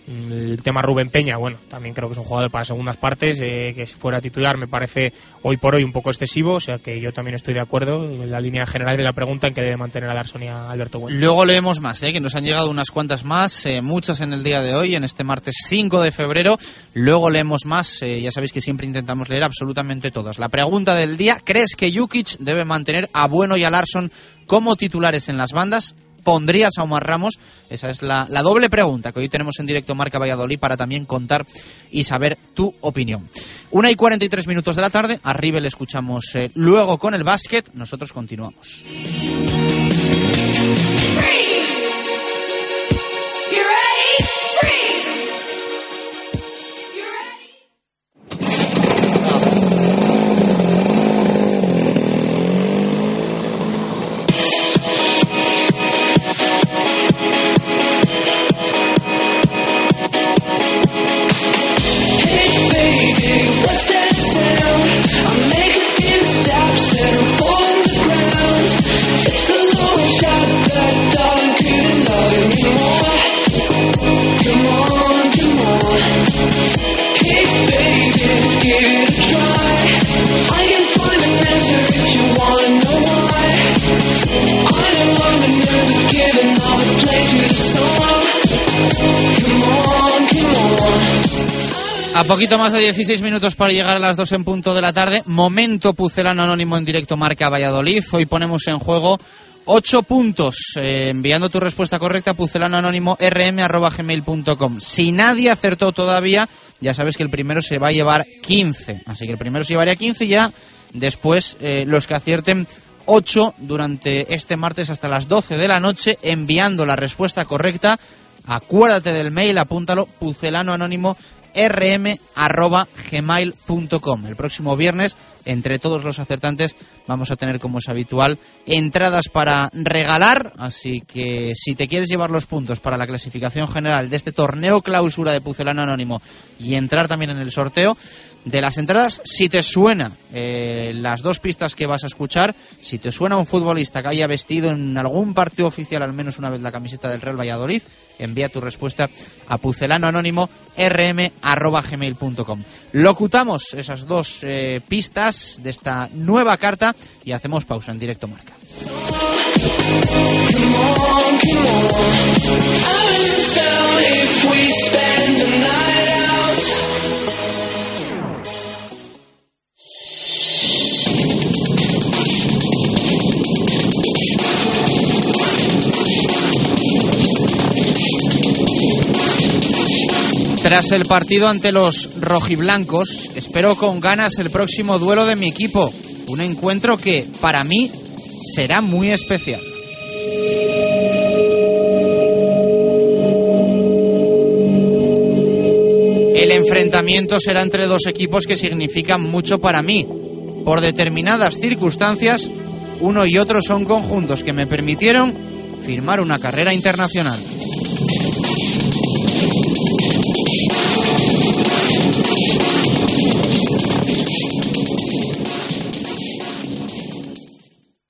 el tema Rubén Peña, bueno, también creo que es un jugador para segundas partes, eh, que si fuera titular me parece hoy por hoy un poco excesivo, o sea que yo también estoy de acuerdo en la línea general de la pregunta en que debe mantener a Larson y a Alberto Bueno. Luego leemos más, eh, que nos han llegado unas cuantas más, eh, muchas en el día de hoy, en este martes 5 de febrero. Luego leemos más, eh, ya sabéis que siempre intentamos leer absolutamente todas. La pregunta del día, ¿crees que Jukic debe mantener a Bueno y a Larson como titulares en las bandas? ¿Pondrías a Omar Ramos? Esa es la, doble pregunta que hoy tenemos en directo Marca Valladolid para también contar y saber tu opinión. Una y 43 minutos de la tarde, arriba le escuchamos eh, luego con el básquet, nosotros continuamos. A poquito más de 16 minutos para llegar a las 2 en punto de la tarde. Momento Pucelano Anónimo en directo Marca Valladolid. Hoy ponemos en juego 8 puntos. Eh, enviando tu respuesta correcta a pucelanoanónimo.rm.gmail.com. Si nadie acertó todavía, ya sabes que el primero se va a llevar 15. Así que el primero se llevaría 15 y ya después eh, los que acierten 8 durante este martes hasta las 12 de la noche enviando la respuesta correcta. Acuérdate del mail, apúntalo, pucelanoanónimo rm.gmail.com. El próximo viernes, entre todos los acertantes, vamos a tener, como es habitual, entradas para regalar. Así que si te quieres llevar los puntos para la clasificación general de este torneo clausura de Pucelano Anónimo y entrar también en el sorteo, de las entradas, si te suena eh, las dos pistas que vas a escuchar, si te suena un futbolista que haya vestido en algún partido oficial al menos una vez la camiseta del Real Valladolid, envía tu respuesta a pucelanoanónimo rm.gmail.com. Locutamos esas dos eh, pistas de esta nueva carta y hacemos pausa en directo marca. Tras el partido ante los rojiblancos, espero con ganas el próximo duelo de mi equipo. Un encuentro que, para mí, será muy especial. El enfrentamiento será entre dos equipos que significan mucho para mí. Por determinadas circunstancias, uno y otro son conjuntos que me permitieron firmar una carrera internacional.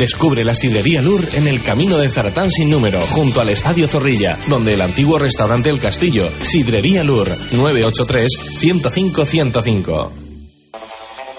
Descubre la sidrería Lur en el camino de Zaratán sin número, junto al Estadio Zorrilla, donde el antiguo restaurante El Castillo, Sidrería Lur, 983-105-105.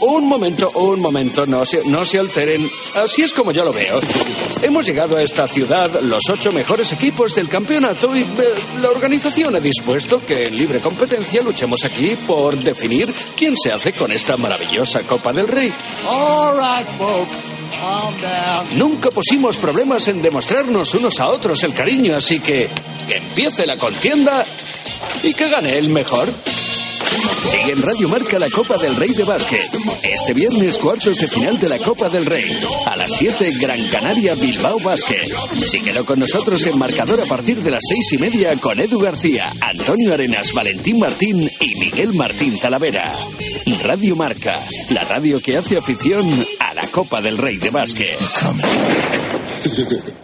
Un momento, un momento, no se, no se alteren. Así es como yo lo veo. Hemos llegado a esta ciudad los ocho mejores equipos del campeonato y eh, la organización ha dispuesto que en libre competencia luchemos aquí por definir quién se hace con esta maravillosa Copa del Rey. All right, folks. Calm down. Nunca pusimos problemas en demostrarnos unos a otros el cariño, así que que empiece la contienda y que gane el mejor. Sigue en Radio Marca la Copa del Rey de Básquet. Este viernes, cuartos de final de la Copa del Rey. A las 7, Gran Canaria Bilbao Básquet. Síguelo con nosotros en marcador a partir de las seis y media con Edu García, Antonio Arenas, Valentín Martín y Miguel Martín Talavera. Radio Marca, la radio que hace afición a la Copa del Rey de Básquet.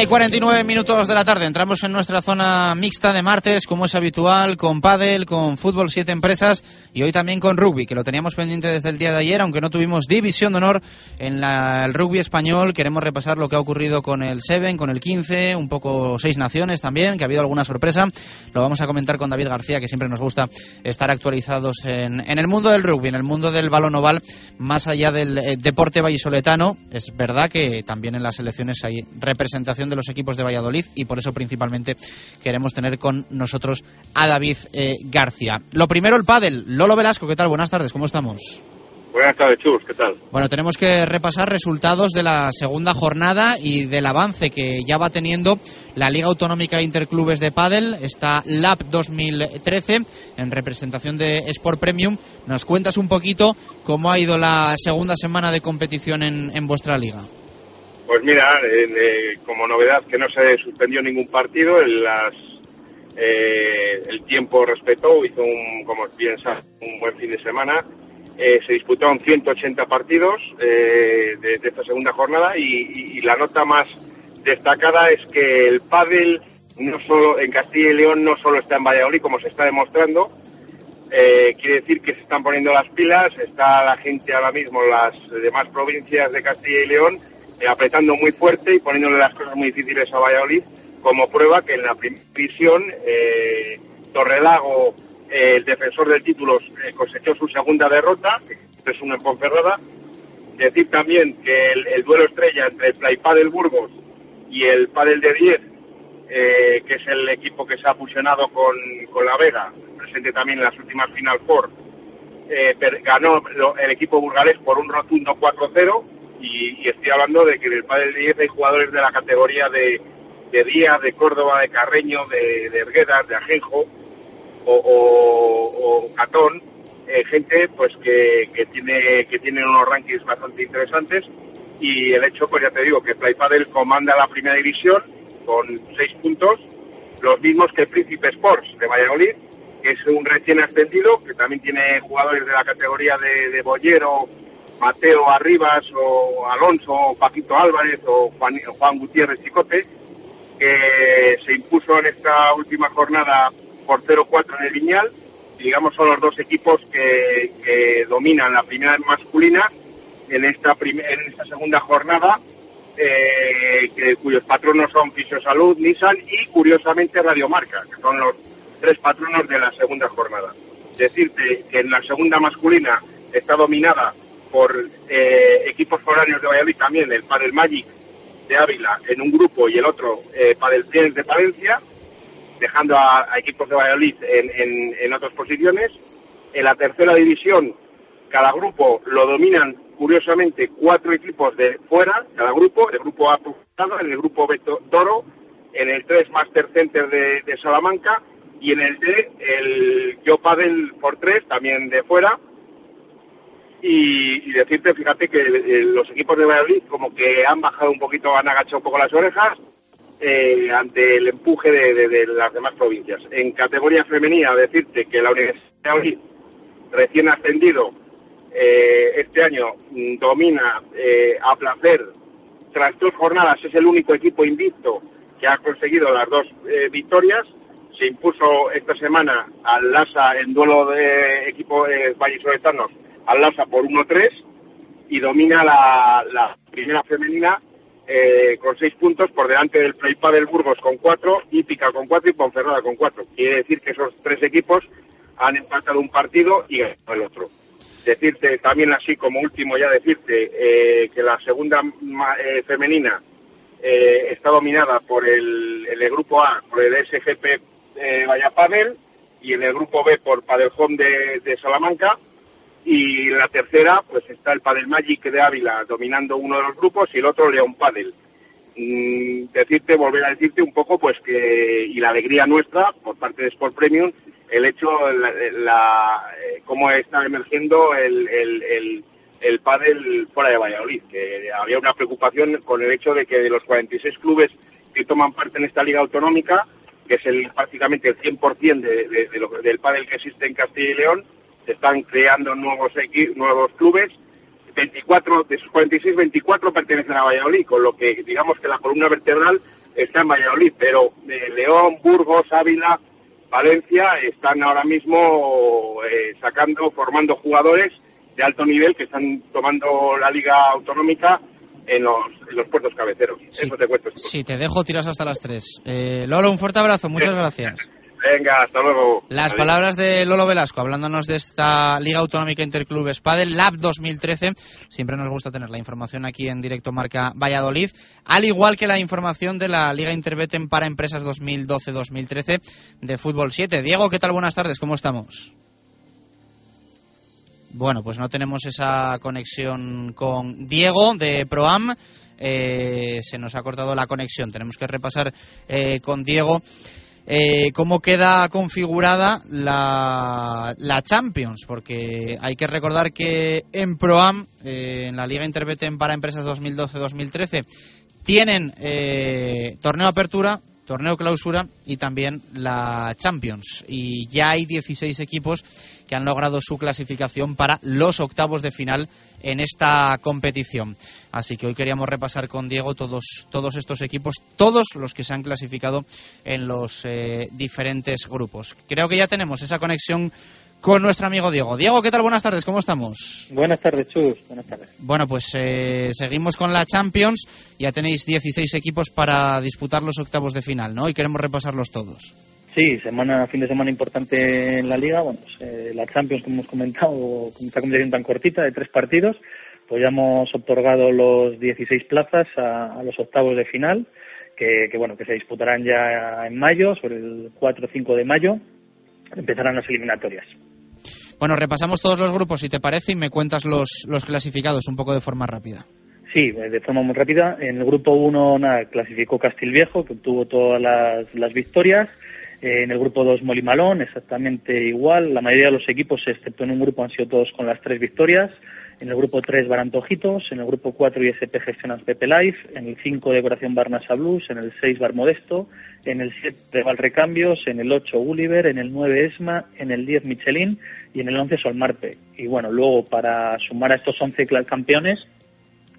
Y 49 minutos de la tarde. Entramos en nuestra zona mixta de martes, como es habitual, con pádel, con fútbol siete empresas y hoy también con rugby, que lo teníamos pendiente desde el día de ayer, aunque no tuvimos división de honor en la- el rugby español. Queremos repasar lo que ha ocurrido con el Seven, con el 15, un poco seis naciones también, que ha habido alguna sorpresa. Lo vamos a comentar con David García, que siempre nos gusta estar actualizados en, en el mundo del rugby, en el mundo del balón oval, más allá del eh, deporte vallisoletano. Es verdad que también en las elecciones hay representación de los equipos de Valladolid y por eso principalmente queremos tener con nosotros a David eh, García. Lo primero, el pádel. Lolo Velasco, ¿qué tal? Buenas tardes, ¿cómo estamos? Buenas tardes, Chus, ¿qué tal? Bueno, tenemos que repasar resultados de la segunda jornada y del avance que ya va teniendo la Liga Autonómica de Interclubes de Padel, esta LAB 2013, en representación de Sport Premium. ¿Nos cuentas un poquito cómo ha ido la segunda semana de competición en, en vuestra liga? Pues mira, en, eh, como novedad que no se suspendió ningún partido, en las, eh, el tiempo respetó, hizo un, como bien sabes, un buen fin de semana. Eh, se disputaron 180 partidos eh, de, esta segunda jornada y, la nota más destacada es que el pádel no solo en Castilla y León no solo está en Valladolid como se está demostrando, eh, quiere decir que se están poniendo las pilas, está la gente ahora mismo, las demás provincias de Castilla y León, apretando muy fuerte y poniéndole las cosas muy difíciles a Valladolid, como prueba que en la división eh, Torrelago, eh, el defensor del título, eh, cosechó su segunda derrota, que es una en Ponferrada. Decir también que el, el duelo estrella entre el Playpad del Burgos y el Padel de 10, eh, que es el equipo que se ha fusionado con, con La Vega, presente también en las últimas Final Four, eh, ganó el equipo burgalés por un rotundo 4-0 y, y estoy hablando de que en el Padel de 10 hay jugadores de la categoría de, de Díaz, de Córdoba, de Carreño, de, de Erguedas, de Ajenjo o, Catón, eh, gente pues que, que tiene que tiene unos rankings bastante interesantes. Y el hecho pues ya te digo que Play Padel comanda la primera división con seis puntos los mismos que Príncipe Sports de Valladolid que es un recién ascendido que también tiene jugadores de la categoría de, de Bollero Mateo Arribas o Alonso o Paquito Álvarez o Juan, Juan Gutiérrez Chicote que se impuso en esta última jornada por 0-4 en el. Y, digamos, son los dos equipos que, dominan la primera masculina en esta, en esta segunda jornada, eh, cuyos patronos son Fisiosalud, Nissan y, curiosamente, Radiomarca, que son los tres patronos de la segunda jornada. Decirte que en la segunda masculina está dominada por eh, equipos foráneos de Valladolid también, el Padel Magic de Ávila en un grupo y el otro eh, Padel Friends de Palencia, dejando a, a equipos de Valladolid en, en- en otras posiciones. En la tercera división, cada grupo lo dominan curiosamente cuatro equipos de fuera, cada grupo, el grupo A en el grupo B To- Toro, en el 3 Master Center de, de Salamanca y en el D el Yo Padel por 3 también de fuera. Y, y decirte, fíjate que eh, los equipos de Valladolid como que han bajado un poquito, han agachado un poco las orejas eh, ante el empuje de, de- las demás provincias. En categoría femenina, decirte que la Universidad de Valladolid, recién ascendido, eh, este año mm, domina eh, a placer. Tras dos jornadas es el único equipo invicto que ha conseguido las dos eh, victorias. Se impuso esta semana al LASA en duelo de equipo eh, vallisoletanos al por 1-3 y domina la, primera femenina eh, con seis puntos por delante del Playpad del Burgos con cuatro, Hípica con cuatro y Ponferrada con cuatro. Quiere decir que esos tres equipos han empatado un partido y ganado el otro. Decirte también así como último ya decirte eh, que la segunda eh, femenina eh, está dominada por el, el grupo A por el SGP eh, Vallapadel y en el grupo B por Padel Home de, de Salamanca y la tercera pues está el Padel Magic de Ávila dominando uno de los grupos y el otro León Padel. Mm, decirte, volver a decirte un poco pues que y la alegría nuestra por parte de Sport Premium el hecho la, eh, cómo está emergiendo el, el, el, el pádel fuera de Valladolid que había una preocupación con el hecho de que de los 46 clubes que toman parte en esta liga autonómica que es el prácticamente el 100% de, de, de lo- del pádel que existe en Castilla y León se están creando nuevos equi- nuevos clubes 24 de esos 46 24 pertenecen a Valladolid con lo que digamos que la columna vertebral está en Valladolid, pero eh, León, Burgos, Ávila, Valencia están ahora mismo eh, sacando, formando jugadores de alto nivel que están tomando la liga autonómica en los, en los puertos cabeceros. Eso te cuento. Si te dejo, tiras hasta las 3. Eh, Lolo, un fuerte abrazo, muchas gracias. Venga, hasta luego. Las Adiós. palabras de Lolo Velasco, hablándonos de esta Liga Autonómica Interclubes Padel Lab 2013. Siempre nos gusta tener la información aquí en directo Marca Valladolid, al igual que la información de la Liga Interbeten para Empresas 2012-2013 de Fútbol 7. Diego, ¿qué tal? Buenas tardes, ¿cómo estamos? Bueno, pues no tenemos esa conexión con Diego de Proam. Eh, se nos ha cortado la conexión. Tenemos que repasar eh, con Diego eh, cómo queda configurada la, la Champions, porque hay que recordar que en Proam, eh, en la Liga Interbeten para Empresas 2012-2013, tienen eh, torneo apertura, torneo clausura y también la Champions. Y ya hay 16 equipos que han logrado su clasificación para los octavos de final en esta competición. Así que hoy queríamos repasar con Diego todos, todos estos equipos, todos los que se han clasificado en los eh, diferentes grupos. Creo que ya tenemos esa conexión con nuestro amigo Diego. Diego, ¿qué tal? Buenas tardes, ¿cómo estamos? Buenas tardes, Chus. Buenas tardes. Bueno, pues eh, seguimos con la Champions. Ya tenéis 16 equipos para disputar los octavos de final, ¿no? Y queremos repasarlos todos. Sí, semana, fin de semana importante en la liga. Bueno, pues, eh, la Champions, como hemos comentado, con esta competición tan cortita de tres partidos, pues ya hemos otorgado los 16 plazas a, a los octavos de final, que, que, bueno, que se disputarán ya en mayo, sobre el 4 o 5 de mayo, empezarán las eliminatorias. Bueno, repasamos todos los grupos, si te parece, y me cuentas los, los clasificados un poco de forma rápida. Sí, eh, de forma muy rápida. En el grupo 1 nada, clasificó Castilviejo, que obtuvo todas las, las victorias. Eh, en el grupo 2 Molimalón, exactamente igual. La mayoría de los equipos, excepto en un grupo, han sido todos con las tres victorias. En el grupo 3 Barantojitos, en el grupo 4 ISP Gestionas Pepe Life, en el 5 Decoración Barnasa Blues, en el 6 Bar Modesto, en el 7 Val Recambios, en el 8 Gulliver, en el 9 Esma, en el 10 Michelin. Y en el 11 Solmarpe. Y bueno, luego para sumar a estos 11 cla- campeones,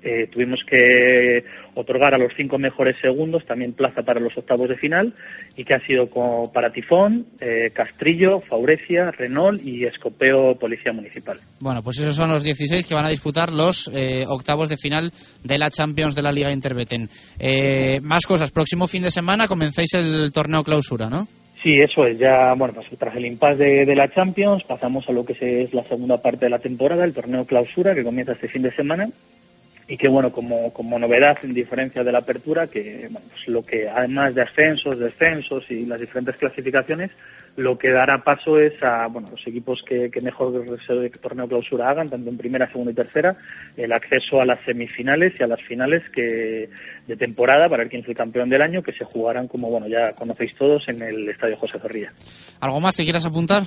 eh, tuvimos que otorgar a los cinco mejores segundos también plaza para los octavos de final y que ha sido como para Tifón, eh, Castrillo, Faurecia, Renault y Escopeo Policía Municipal. Bueno, pues esos son los 16 que van a disputar los eh, octavos de final de la Champions de la Liga Interbeten. Eh, más cosas, próximo fin de semana comenzáis el torneo clausura, ¿no? Sí, eso es. Ya, bueno, pues tras el impasse de, de la Champions pasamos a lo que es la segunda parte de la temporada, el torneo clausura que comienza este fin de semana y que bueno como, como novedad en diferencia de la apertura que bueno, pues lo que además de ascensos descensos y las diferentes clasificaciones lo que dará paso es a bueno los equipos que, que mejor torneo clausura hagan tanto en primera segunda y tercera el acceso a las semifinales y a las finales que de temporada para el quién es el campeón del año que se jugarán como bueno ya conocéis todos en el estadio José Zorrilla ¿Algo más que quieras apuntar?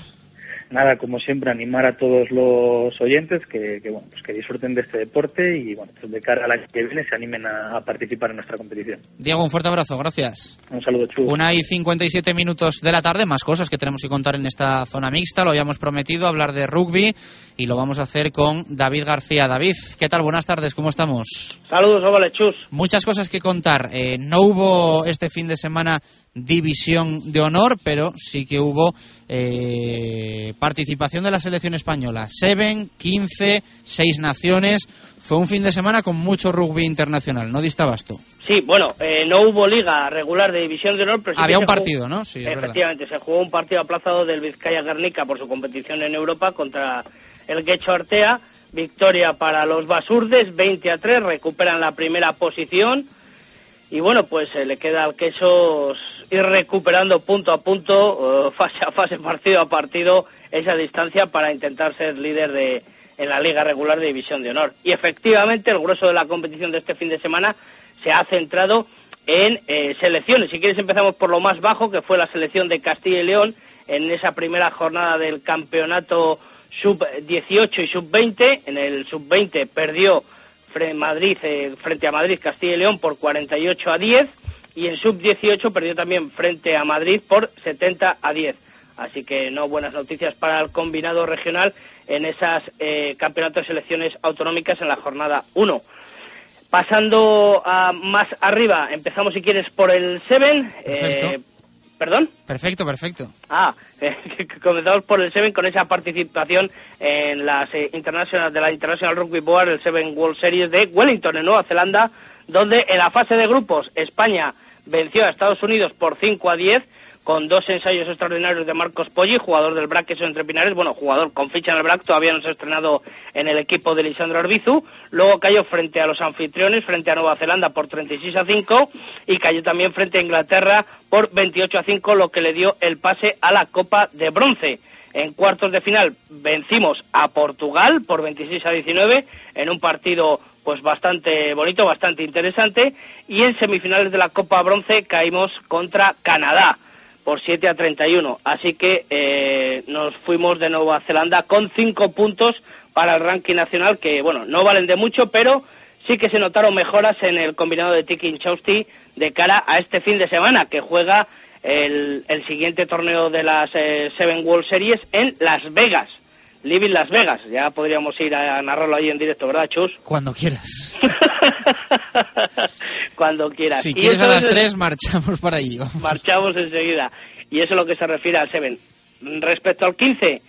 Nada, como siempre, animar a todos los oyentes que, que, bueno, pues que disfruten de este deporte y bueno, pues de cara al año que viene se animen a, a participar en nuestra competición. Diego, un fuerte abrazo, gracias. Un saludo, Chus. Una y 57 minutos de la tarde, más cosas que tenemos que contar en esta zona mixta. Lo habíamos prometido, hablar de rugby y lo vamos a hacer con David García. David, ¿qué tal? Buenas tardes, ¿cómo estamos? Saludos, hola, Chus. Muchas cosas que contar. Eh, no hubo este fin de semana división de honor, pero sí que hubo eh, participación de la selección española. Seven, 15, seis naciones. Fue un fin de semana con mucho rugby internacional, ¿no diste abasto? Sí, bueno, eh, no hubo liga regular de división de honor, pero sí Había un jugó- partido, ¿no? Sí, es verdad. Efectivamente, se jugó un partido aplazado del Vizcaya Guernica por su competición en Europa contra el Guecho Artea. Victoria para los Basurdes, 20 a 3, recuperan la primera posición. Y bueno, pues eh, le queda al Quesos ir recuperando punto a punto, eh, fase a fase, partido a partido, esa distancia para intentar ser líder de, en la liga regular de División de Honor. Y efectivamente, el grueso de la competición de este fin de semana se ha centrado en eh, selecciones. Si quieres empezamos por lo más bajo, que fue la selección de Castilla y León en esa primera jornada del campeonato sub-18 y sub-20. En el sub-20 perdió Madrid, eh, frente a Madrid Castilla y León por 48 a 10 y en sub-18 perdió también frente a Madrid por 70 a 10. Así que no buenas noticias para el combinado regional en esas eh, campeonatos de selecciones autonómicas en la jornada 1. Pasando a más arriba, empezamos si quieres por el Seven. Eh, ¿Perdón? Perfecto, perfecto. Ah, comenzamos por el Seven con esa participación en las eh, internacionales de la International Rugby Board, el Seven World Series de Wellington, en Nueva Zelanda, donde en la fase de grupos España venció a Estados Unidos por 5 a 10 con dos ensayos extraordinarios de Marcos Poggi, jugador del BRAC entre Pinares, bueno, jugador con ficha en el BRAC, todavía no se ha estrenado en el equipo de Lisandro Arbizu, luego cayó frente a los anfitriones, frente a Nueva Zelanda por 36 a 5 y cayó también frente a Inglaterra por 28 a 5, lo que le dio el pase a la Copa de Bronce. En cuartos de final vencimos a Portugal por 26 a 19 en un partido pues bastante bonito, bastante interesante y en semifinales de la Copa Bronce caímos contra Canadá por 7 a 31. Así que eh, nos fuimos de Nueva Zelanda con 5 puntos para el ranking nacional, que bueno, no valen de mucho, pero sí que se notaron mejoras en el combinado de Tiki Chausti de cara a este fin de semana, que juega el, el siguiente torneo de las eh, Seven World Series en Las Vegas. Living Las Vegas. Ya podríamos ir a narrarlo ahí en directo, ¿verdad, Chus? Cuando quieras. Cuando quieras. Si quieres a las tres, marchamos para allí. Marchamos enseguida. Y eso es lo que se refiere al Seven. Respecto al 15,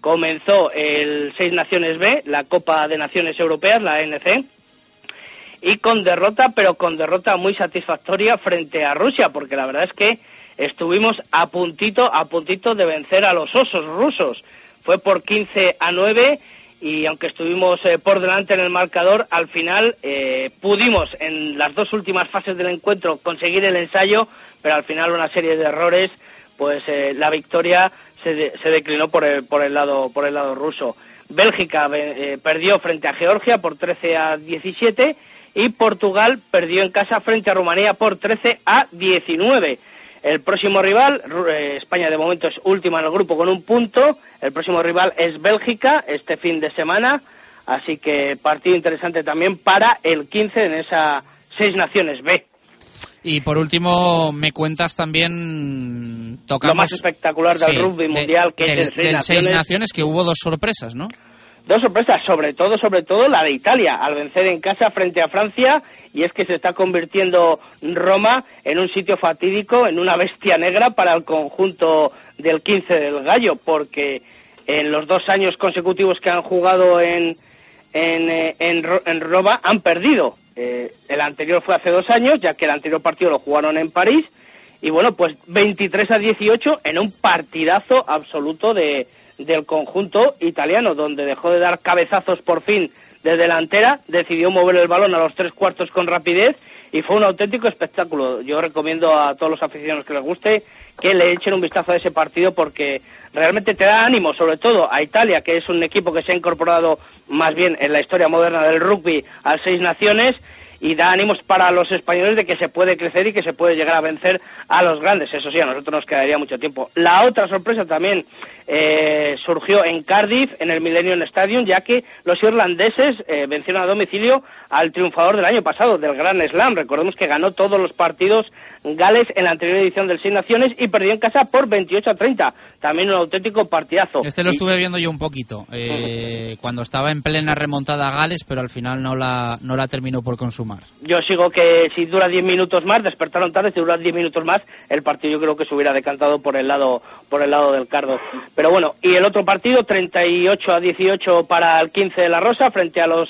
comenzó el Seis Naciones B, la Copa de Naciones Europeas, la ANC, y con derrota, pero con derrota muy satisfactoria frente a Rusia, porque la verdad es que estuvimos a puntito, a puntito de vencer a los osos rusos fue por 15 a 9 y aunque estuvimos eh, por delante en el marcador, al final eh, pudimos en las dos últimas fases del encuentro conseguir el ensayo, pero al final una serie de errores, pues eh, la victoria se, se, declinó por el, por el lado por el lado ruso. Bélgica perdió frente a Georgia por 13 a 17 y Portugal perdió en casa frente a Rumanía por 13 a 19. El próximo rival, eh, España de momento es última en el grupo con un punto. El próximo rival es Bélgica este fin de semana. Así que partido interesante también para el 15 en esa seis naciones B. Y por último, me cuentas también tocamos lo más espectacular del rugby mundial que es el seis, naciones. seis naciones que hubo dos sorpresas, ¿no? Dos sorpresas, sobre todo, sobre todo la de Italia, al vencer en casa frente a Francia, y es que se está convirtiendo Roma en un sitio fatídico, en una bestia negra para el conjunto del 15 del Gallo, porque en los dos años consecutivos que han jugado en, en, eh, en, Roma han perdido. Eh, el anterior fue hace dos años, ya que el anterior partido lo jugaron en París, y bueno, pues 23 a 18 en un partidazo absoluto de del conjunto italiano, donde dejó de dar cabezazos por fin de delantera, decidió mover el balón a los tres cuartos con rapidez y fue un auténtico espectáculo. Yo recomiendo a todos los aficionados que les guste que le echen un vistazo a ese partido porque realmente te da ánimo, sobre todo a Italia, que es un equipo que se ha incorporado más bien en la historia moderna del rugby a seis naciones y da ánimos para los españoles de que se puede crecer y que se puede llegar a vencer a los grandes. Eso sí, a nosotros nos quedaría mucho tiempo. La otra sorpresa también eh, surgió en Cardiff, en el Millennium Stadium, ya que los irlandeses eh, vencieron a domicilio al triunfador del año pasado, del Gran Slam. Recordemos que ganó todos los partidos Gales en la anterior edición del Seis Naciones y perdió en casa por 28 a 30. También un auténtico partidazo. Este lo estuve viendo yo un poquito, eh, cuando estaba en plena remontada a Gales, pero al final no la, no la terminó por consumar. Yo sigo que si dura 10 minutos más, despertaron tarde, si dura 10 minutos más, el partido yo creo que se hubiera decantado por el lado, por el lado del Cardo. Pero bueno, y el otro partido, 38 a 18 para el 15 de la Rosa, frente a los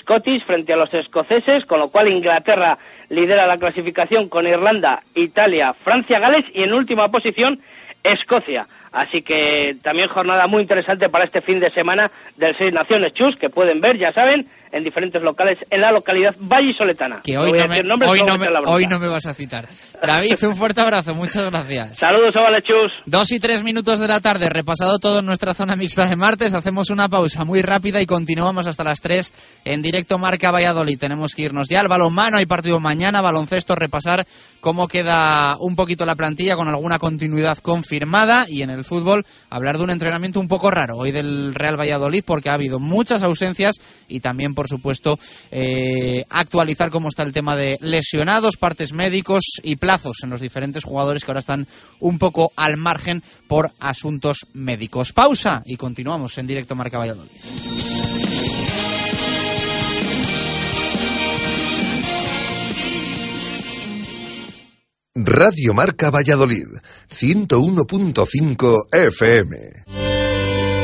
Scottish, frente a los escoceses, con lo cual Inglaterra lidera la clasificación con Irlanda, Italia, Francia, Gales y en última posición Escocia. Así que también jornada muy interesante para este fin de semana del Seis Naciones Chus, que pueden ver, ya saben, en diferentes locales en la localidad vallisoletana. Que hoy, no me, hoy, no me, hoy no me, vas a citar. David, un fuerte abrazo, muchas gracias. Saludos, Chus. Dos y tres minutos de la tarde, repasado todo en nuestra zona mixta de martes, hacemos una pausa muy rápida y continuamos hasta las tres en directo Marca Valladolid. Tenemos que irnos ya al balonmano, hay partido mañana, baloncesto, repasar cómo queda un poquito la plantilla con alguna continuidad confirmada y en el fútbol hablar de un entrenamiento un poco raro hoy del Real Valladolid porque ha habido muchas ausencias y también por por supuesto, eh, actualizar cómo está el tema de lesionados, partes médicos y plazos en los diferentes jugadores que ahora están un poco al margen por asuntos médicos. Pausa y continuamos en directo Marca Valladolid. Radio Marca Valladolid, 101.5 FM.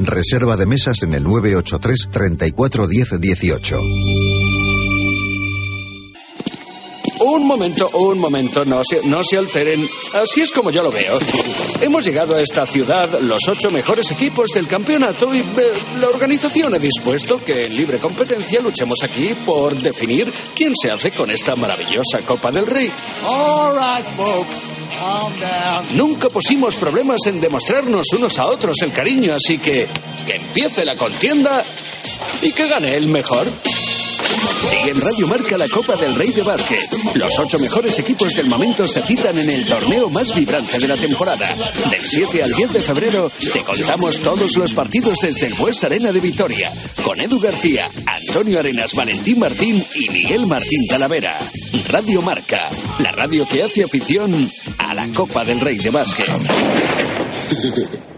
Reserva de mesas en el 983 34 10 18. Un momento, un momento, no se, no se alteren. Así es como yo lo veo. Hemos llegado a esta ciudad los ocho mejores equipos del campeonato y eh, la organización ha dispuesto que en libre competencia luchemos aquí por definir quién se hace con esta maravillosa Copa del Rey. All right, folks. Calm down. Nunca pusimos problemas en demostrarnos unos a otros el cariño, así que que empiece la contienda y que gane el mejor. Sigue en Radio Marca la Copa del Rey de Básquet. Los ocho mejores equipos del momento se citan en el torneo más vibrante de la temporada. Del 7 al 10 de febrero te contamos todos los partidos desde el Bues Arena de Vitoria. Con Edu García, Antonio Arenas, Valentín Martín y Miguel Martín Talavera. Radio Marca, la radio que hace afición a la Copa del Rey de Básquet.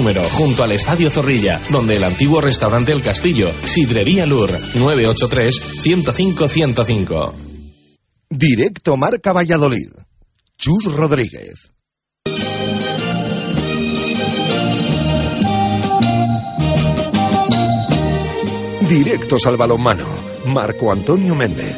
número, junto al Estadio Zorrilla, donde el antiguo restaurante El Castillo, Sidrería Lur, 983-105-105. Directo Marca Valladolid. Chus Rodríguez. Directos al balonmano. Marco Antonio Méndez.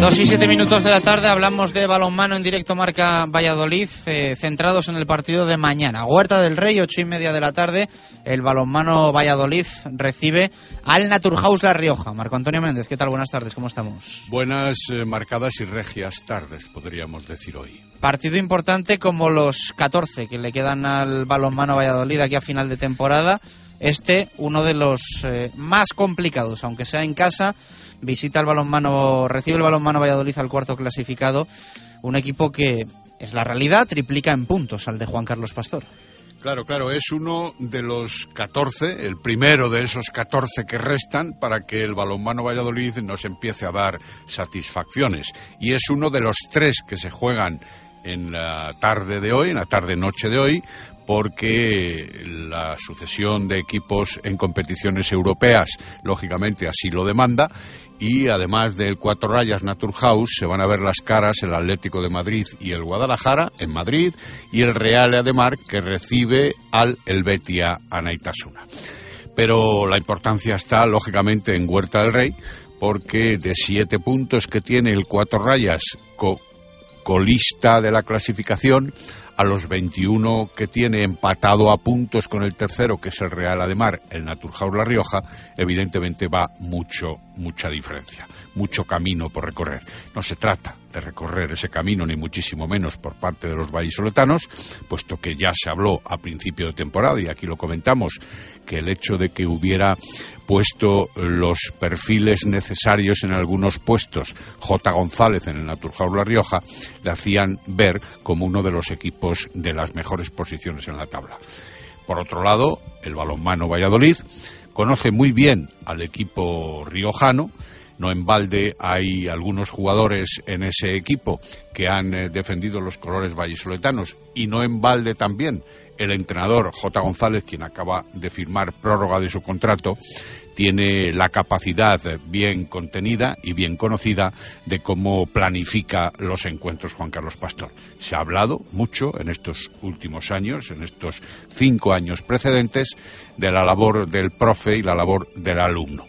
Dos y siete minutos de la tarde hablamos de balonmano en directo marca Valladolid, eh, centrados en el partido de mañana. Huerta del Rey, ocho y media de la tarde, el balonmano Valladolid recibe al Naturhaus La Rioja. Marco Antonio Méndez, ¿qué tal? Buenas tardes, ¿cómo estamos? Buenas, eh, marcadas y regias tardes, podríamos decir hoy. Partido importante como los 14 que le quedan al balonmano Valladolid aquí a final de temporada. Este, uno de los eh, más complicados, aunque sea en casa, visita el balonmano, recibe el balonmano Valladolid al cuarto clasificado, un equipo que es la realidad, triplica en puntos al de Juan Carlos Pastor. Claro, claro, es uno de los 14, el primero de esos 14 que restan para que el balonmano Valladolid nos empiece a dar satisfacciones. Y es uno de los tres que se juegan en la tarde de hoy, en la tarde-noche de hoy, porque la sucesión de equipos en competiciones europeas, lógicamente, así lo demanda. Y además del cuatro rayas Naturhaus, se van a ver las caras el Atlético de Madrid y el Guadalajara en Madrid y el Real Ademar que recibe al Helvetia Anaitasuna. Pero la importancia está, lógicamente, en Huerta del Rey, porque de siete puntos que tiene el cuatro rayas co colista de la clasificación, a los 21 que tiene empatado a puntos con el tercero, que es el Real Ademar, el Naturhaus La Rioja, evidentemente va mucho, mucha diferencia, mucho camino por recorrer. No se trata de recorrer ese camino, ni muchísimo menos por parte de los vallisoletanos, puesto que ya se habló a principio de temporada, y aquí lo comentamos, que el hecho de que hubiera puesto los perfiles necesarios en algunos puestos J. González en el Naturhaus La Rioja, le hacían ver como uno de los equipos de las mejores posiciones en la tabla. Por otro lado, el balonmano Valladolid conoce muy bien al equipo riojano, No en balde hay algunos jugadores en ese equipo que han eh, defendido los colores vallisoletanos y no en balde también el entrenador J. González, quien acaba de firmar prórroga de su contrato, tiene la capacidad bien contenida y bien conocida de cómo planifica los encuentros Juan Carlos Pastor. Se ha hablado mucho en estos últimos años, en estos cinco años precedentes, de la labor del profe y la labor del alumno.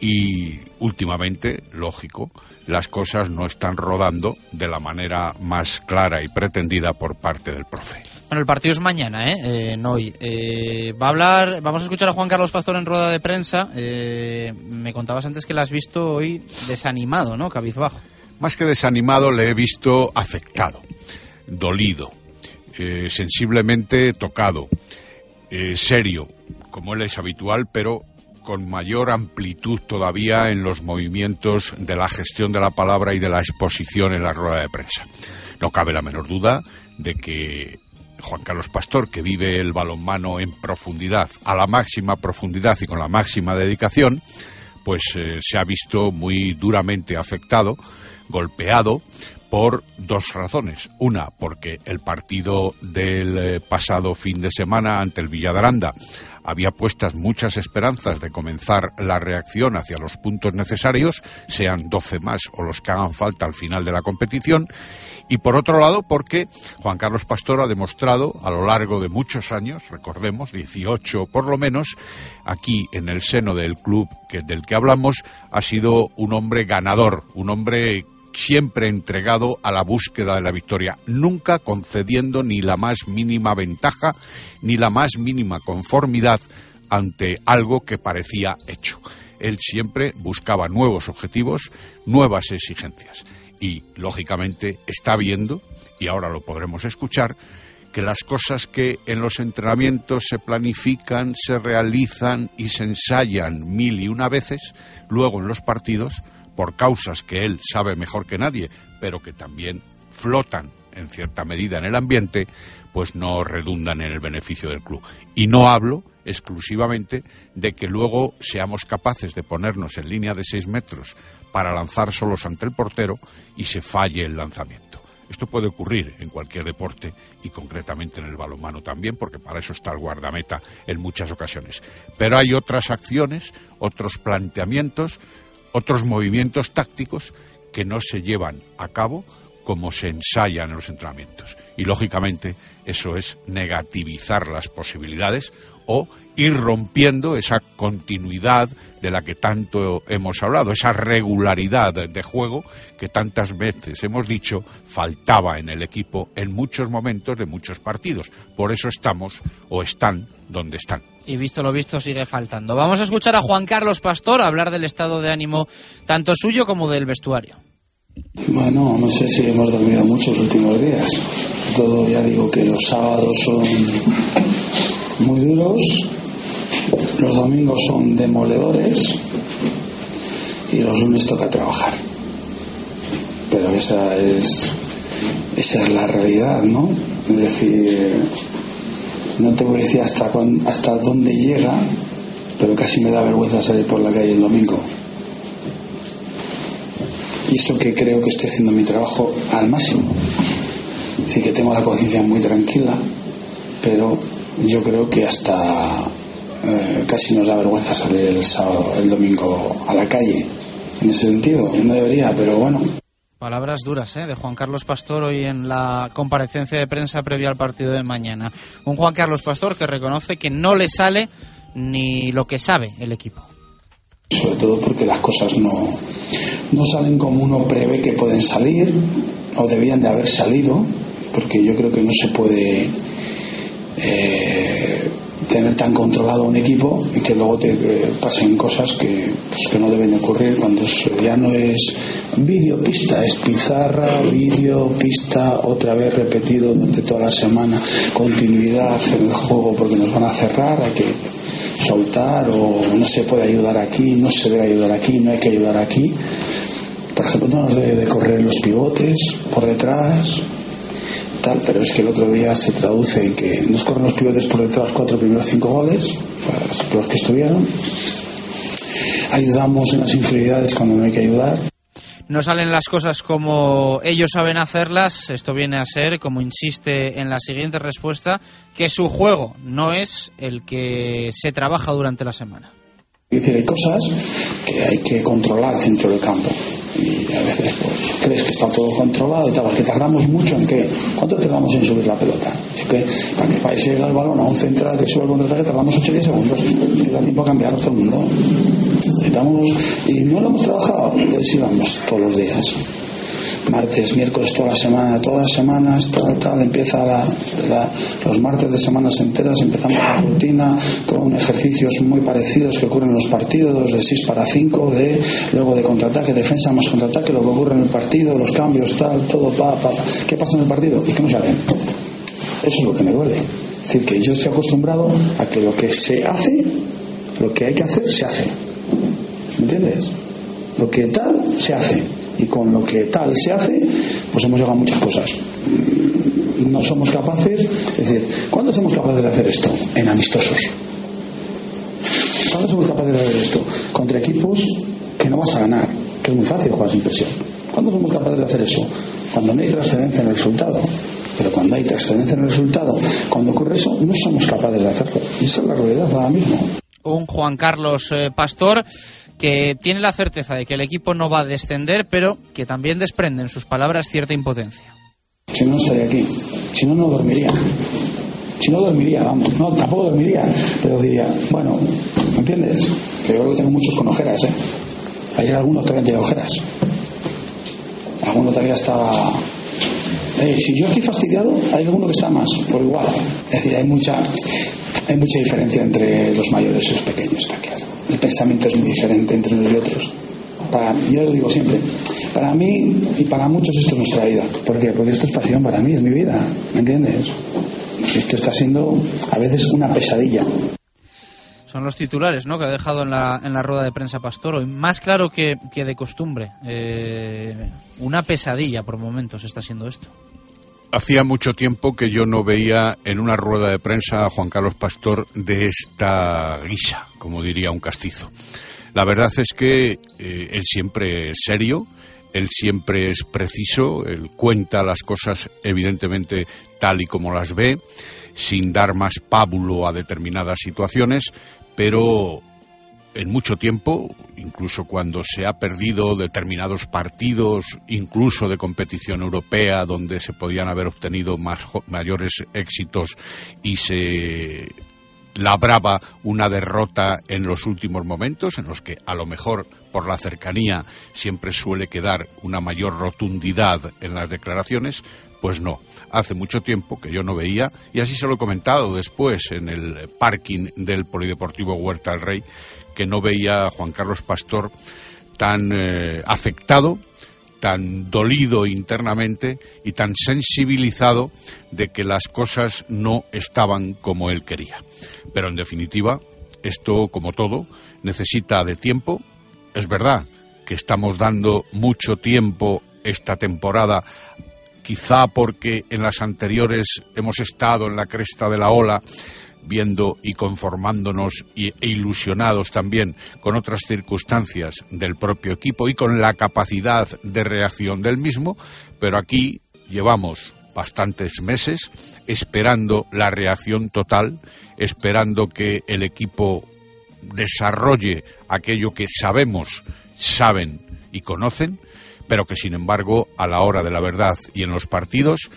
Y últimamente, lógico, las cosas no están rodando de la manera más clara y pretendida por parte del profe. Bueno, el partido es mañana, ¿eh? eh no hoy. Eh, va a hablar, vamos a escuchar a Juan Carlos Pastor en rueda de prensa. Eh, me contabas antes que la has visto hoy desanimado, ¿no? Cabizbajo. Más que desanimado, le he visto afectado, dolido, sensiblemente tocado, serio, como él es habitual, pero con mayor amplitud todavía en los movimientos de la gestión de la palabra y de la exposición en la rueda de prensa. No cabe la menor duda de que Juan Carlos Pastor, que vive el balonmano en profundidad, a la máxima profundidad y con la máxima dedicación, pues eh, se ha visto muy duramente afectado, golpeado por dos razones. Una, porque el partido del eh, pasado fin de semana ante el Villadaranda había puestas muchas esperanzas de comenzar la reacción hacia los puntos necesarios, sean 12 más o los que hagan falta al final de la competición, y por otro lado porque Juan Carlos Pastor ha demostrado a lo largo de muchos años, recordemos, 18 por lo menos, aquí en el seno del club que, del que hablamos, ha sido un hombre ganador, un hombre siempre entregado a la búsqueda de la victoria, nunca concediendo ni la más mínima ventaja ni la más mínima conformidad ante algo que parecía hecho. Él siempre buscaba nuevos objetivos, nuevas exigencias y, lógicamente, está viendo, y ahora lo podremos escuchar, que las cosas que en los entrenamientos se planifican, se realizan y se ensayan mil y una veces, luego en los partidos por causas que él sabe mejor que nadie, pero que también flotan en cierta medida en el ambiente, pues no redundan en el beneficio del club. Y no hablo exclusivamente de que luego seamos capaces de ponernos en línea de seis metros para lanzar solos ante el portero y se falle el lanzamiento. Esto puede ocurrir en cualquier deporte y concretamente en el balonmano también, porque para eso está el guardameta en muchas ocasiones. Pero hay otras acciones, otros planteamientos otros movimientos tácticos que no se llevan a cabo como se ensayan en los entrenamientos. Y lógicamente eso es negativizar las posibilidades o ir rompiendo esa continuidad de la que tanto hemos hablado, esa regularidad de juego que tantas veces hemos dicho faltaba en el equipo en muchos momentos de muchos partidos. Por eso estamos o están donde están. Y visto lo visto sigue faltando. Vamos a escuchar a Juan Carlos Pastor hablar del estado de ánimo tanto suyo como del vestuario. Bueno, no sé si hemos dormido mucho los últimos días. Todo ya digo que los sábados son muy duros, los domingos son demoledores y los lunes toca trabajar. Pero esa es esa es la realidad, ¿no? Es decir, no te voy a decir hasta hasta dónde llega, pero casi me da vergüenza salir por la calle el domingo y eso que creo que estoy haciendo mi trabajo al máximo. Es decir, que tengo la conciencia muy tranquila, pero yo creo que hasta eh, casi nos da vergüenza salir el sábado, el domingo a la calle. En ese sentido, no debería, pero bueno. Palabras duras ¿eh? de Juan Carlos Pastor hoy en la comparecencia de prensa previa al partido de mañana. Un Juan Carlos Pastor que reconoce que no le sale ni lo que sabe el equipo. Sobre todo porque las cosas no, no salen como uno prevé que pueden salir o debían de haber salido, porque yo creo que no se puede eh, tener tan controlado un equipo y que luego te eh, pasen cosas que, pues, que no deben ocurrir cuando ya no es vídeo pista, es pizarra, vídeo, pista, otra vez repetido durante toda la semana, continuidad en el juego porque nos van a cerrar, hay que soltar o no se puede ayudar aquí, no se debe ayudar aquí, no hay que ayudar aquí por ejemplo, no nos debe de correr los pivotes por detrás, tal, pero es que el otro día se traduce en que nos corren los pivotes por detrás cuatro primeros cinco goles, pues, los que estuvieron. ayudamos en las inferioridades cuando no hay que ayudar. No salen las cosas como ellos saben hacerlas. Esto viene a ser, como insiste en la siguiente respuesta, que su juego no es el que se trabaja durante la semana. Hay cosas que hay que controlar dentro del campo. Y a veces crees que está todo controlado y tal, que tardamos mucho en qué. ¿Cuánto tardamos en subir la pelota? Así que para que para llegue el balón a un central que suba el contraataque tardamos 8 o 10 segundos. Y da tiempo a cambiar todo el mundo. Y no lo hemos trabajado, sí vamos todos los días martes, miércoles, toda la semana, todas las semanas, tal, tal, empieza la, la, los martes de semanas enteras, empezamos la rutina con ejercicios muy parecidos que ocurren en los partidos, de 6 para 5, de, luego de contraataque, defensa más contraataque, lo que ocurre en el partido, los cambios, tal, todo, pa, pa. ¿Qué pasa en el partido? ¿Y qué no saben? Eso es lo que me duele. Es decir, que yo estoy acostumbrado a que lo que se hace, lo que hay que hacer, se hace. ¿Me entiendes? Lo que tal, se hace y con lo que tal se hace, pues hemos llegado a muchas cosas. No somos capaces, es decir, ¿cuándo somos capaces de hacer esto? En amistosos. ¿Cuándo somos capaces de hacer esto? Contra equipos que no vas a ganar, que es muy fácil jugar sin presión. ¿Cuándo somos capaces de hacer eso? Cuando no hay trascendencia en el resultado. Pero cuando hay trascendencia en el resultado, cuando ocurre eso, no somos capaces de hacerlo. Y esa es la realidad ahora mismo. Un Juan Carlos eh, Pastor que tiene la certeza de que el equipo no va a descender, pero que también desprende en sus palabras cierta impotencia. Si no estaría aquí, si no, no dormiría. Si no dormiría, vamos, no, tampoco dormiría, pero diría, bueno, ¿me entiendes? Que yo creo que tengo muchos con ojeras, ¿eh? Ayer algunos todavía tienen ojeras. Alguno todavía está. Eh, si yo estoy fastidiado, hay alguno que está más, por igual. Es decir, hay mucha, hay mucha diferencia entre los mayores y los pequeños, está claro el pensamiento es muy diferente entre unos y otros. Para, yo lo digo siempre, para mí y para muchos esto es nuestra vida. ¿Por qué? Porque esto es pasión para mí, es mi vida, ¿me entiendes? Esto está siendo a veces una pesadilla. Son los titulares ¿no? que ha dejado en la, en la rueda de prensa Pastor hoy. Más claro que, que de costumbre. Eh, una pesadilla por momentos está siendo esto. Hacía mucho tiempo que yo no veía en una rueda de prensa a Juan Carlos Pastor de esta guisa, como diría un castizo. La verdad es que eh, él siempre es serio, él siempre es preciso, él cuenta las cosas evidentemente tal y como las ve, sin dar más pábulo a determinadas situaciones, pero en mucho tiempo, incluso cuando se ha perdido determinados partidos, incluso de competición europea, donde se podían haber obtenido más, mayores éxitos y se labraba una derrota en los últimos momentos, en los que a lo mejor por la cercanía siempre suele quedar una mayor rotundidad en las declaraciones, pues no. Hace mucho tiempo que yo no veía, y así se lo he comentado después en el parking del Polideportivo Huerta del Rey, que no veía a Juan Carlos Pastor tan eh, afectado, tan dolido internamente y tan sensibilizado de que las cosas no estaban como él quería. Pero en definitiva, esto, como todo, necesita de tiempo. Es verdad que estamos dando mucho tiempo esta temporada, quizá porque en las anteriores hemos estado en la cresta de la ola viendo y conformándonos e ilusionados también con otras circunstancias del propio equipo y con la capacidad de reacción del mismo, pero aquí llevamos bastantes meses esperando la reacción total, esperando que el equipo desarrolle aquello que sabemos, saben y conocen, pero que sin embargo a la hora de la verdad y en los partidos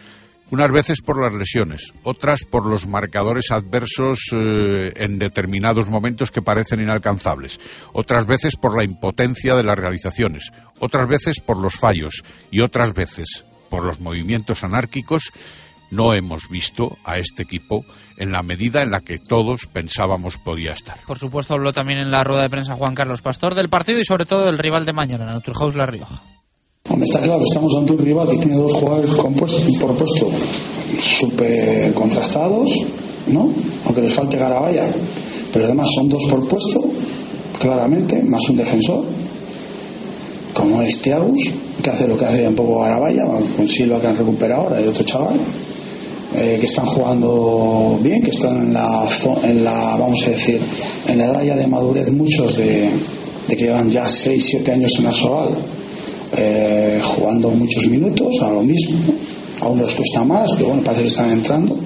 unas veces por las lesiones, otras por los marcadores adversos eh, en determinados momentos que parecen inalcanzables, otras veces por la impotencia de las realizaciones, otras veces por los fallos y otras veces por los movimientos anárquicos, no hemos visto a este equipo en la medida en la que todos pensábamos podía estar. Por supuesto, habló también en la rueda de prensa Juan Carlos Pastor del partido y sobre todo del rival de mañana, Naturhaus La Rioja. Hombre, está claro, estamos ante un rival que tiene dos jugadores por puesto súper contrastados, ¿no? Aunque les falte Garabaya, pero además son dos por puesto, claramente, más un defensor, como es Tiagus, que hace lo que hace un poco Garabaya, con Silva que han recuperado ahora y otro chaval, eh, que están jugando bien, que están en la, en la, vamos a decir, en la edad ya de madurez muchos de, de que llevan ya 6, 7 años en Asobal eh, jugando muchos minutos, a lo mismo. A unos les cuesta más, pero bueno, parece que están entrando.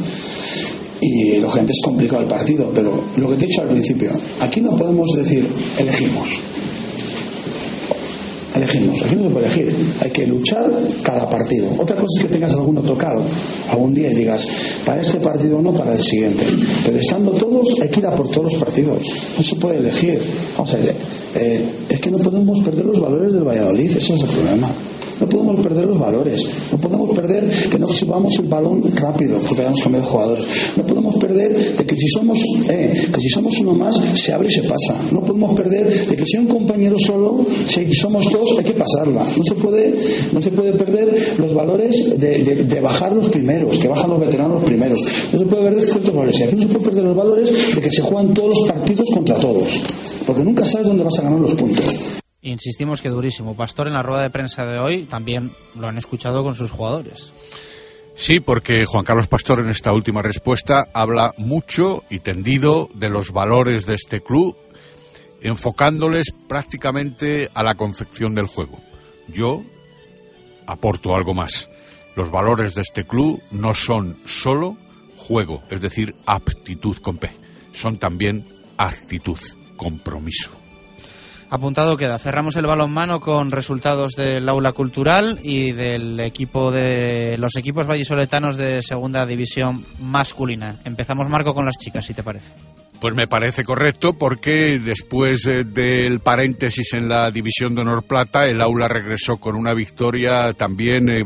Y lógicamente es complicado el partido, pero lo que te he dicho al principio, aquí no podemos decir elegimos elegimos, aquí no se puede elegir, hay que luchar cada partido. Otra cosa es que tengas alguno tocado algún día y digas, para este partido no, para el siguiente. Pero estando todos, hay que ir a por todos los partidos, no se puede elegir. Vamos a ver, eh, es que no podemos perder los valores del Valladolid, ese es el problema. No podemos perder los valores. No podemos perder que no subamos el balón rápido porque hayamos cambiado de jugadores. No podemos perder de que si somos eh, que si somos uno más se abre y se pasa. No podemos perder de que si un compañero solo, si somos dos, hay que pasarla. No se puede no se puede perder los valores de, bajar los primeros, que bajan los veteranos primeros. No se puede perder ciertos valores. Y aquí no se puede perder los valores de que se juegan todos los partidos contra todos. Porque nunca sabes dónde vas a ganar los puntos. Insistimos que durísimo. Pastor en la rueda de prensa de hoy también lo han escuchado con sus jugadores. Sí, porque Juan Carlos Pastor en esta última respuesta habla mucho y tendido de los valores de este club, enfocándoles prácticamente a la confección del juego. Yo aporto algo más. Los valores de este club no son solo juego, es decir, aptitud con P, son también actitud, compromiso. Apuntado queda. Cerramos el balonmano con resultados del aula cultural y del equipo de los equipos vallisoletanos de segunda división masculina. Empezamos, Marco, con las chicas, si te parece. Pues me parece correcto porque después eh, del paréntesis en la división de honor plata, el aula regresó con una victoria también eh,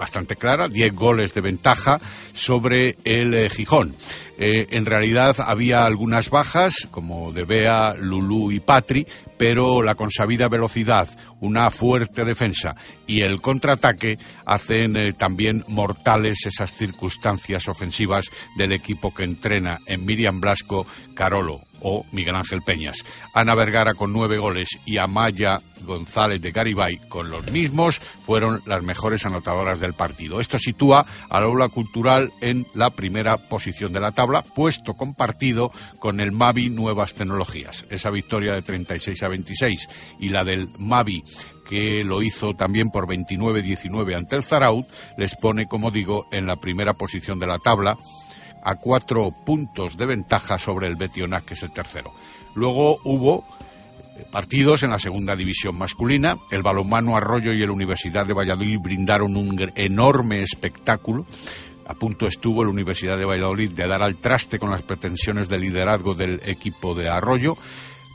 bastante clara, 10 goles de ventaja sobre el eh, Gijón. Eh, en realidad había algunas bajas, como de Bea, Lulú y Patri, pero la consabida velocidad, una fuerte defensa y el contraataque hacen eh, también mortales esas circunstancias ofensivas del equipo que entrena en Miriam Blasco, Carolo o Miguel Ángel Peñas. Ana Vergara con nueve goles y Amaya González de Garibay con los mismos fueron las mejores anotadoras del partido. Esto sitúa al aula cultural en la primera posición de la tabla, puesto compartido con el Mavi Nuevas Tecnologías. Esa victoria de 36 a 26 y la del Mavi que lo hizo también por 29-19 ante el Zaraut, les pone, como digo, en la primera posición de la tabla a cuatro puntos de ventaja sobre el Betionac, que es el tercero. Luego hubo eh, partidos en la segunda división masculina. El balonmano Arroyo y el Universidad de Valladolid brindaron un enorme espectáculo. A punto estuvo la Universidad de Valladolid de dar al traste con las pretensiones de liderazgo del equipo de Arroyo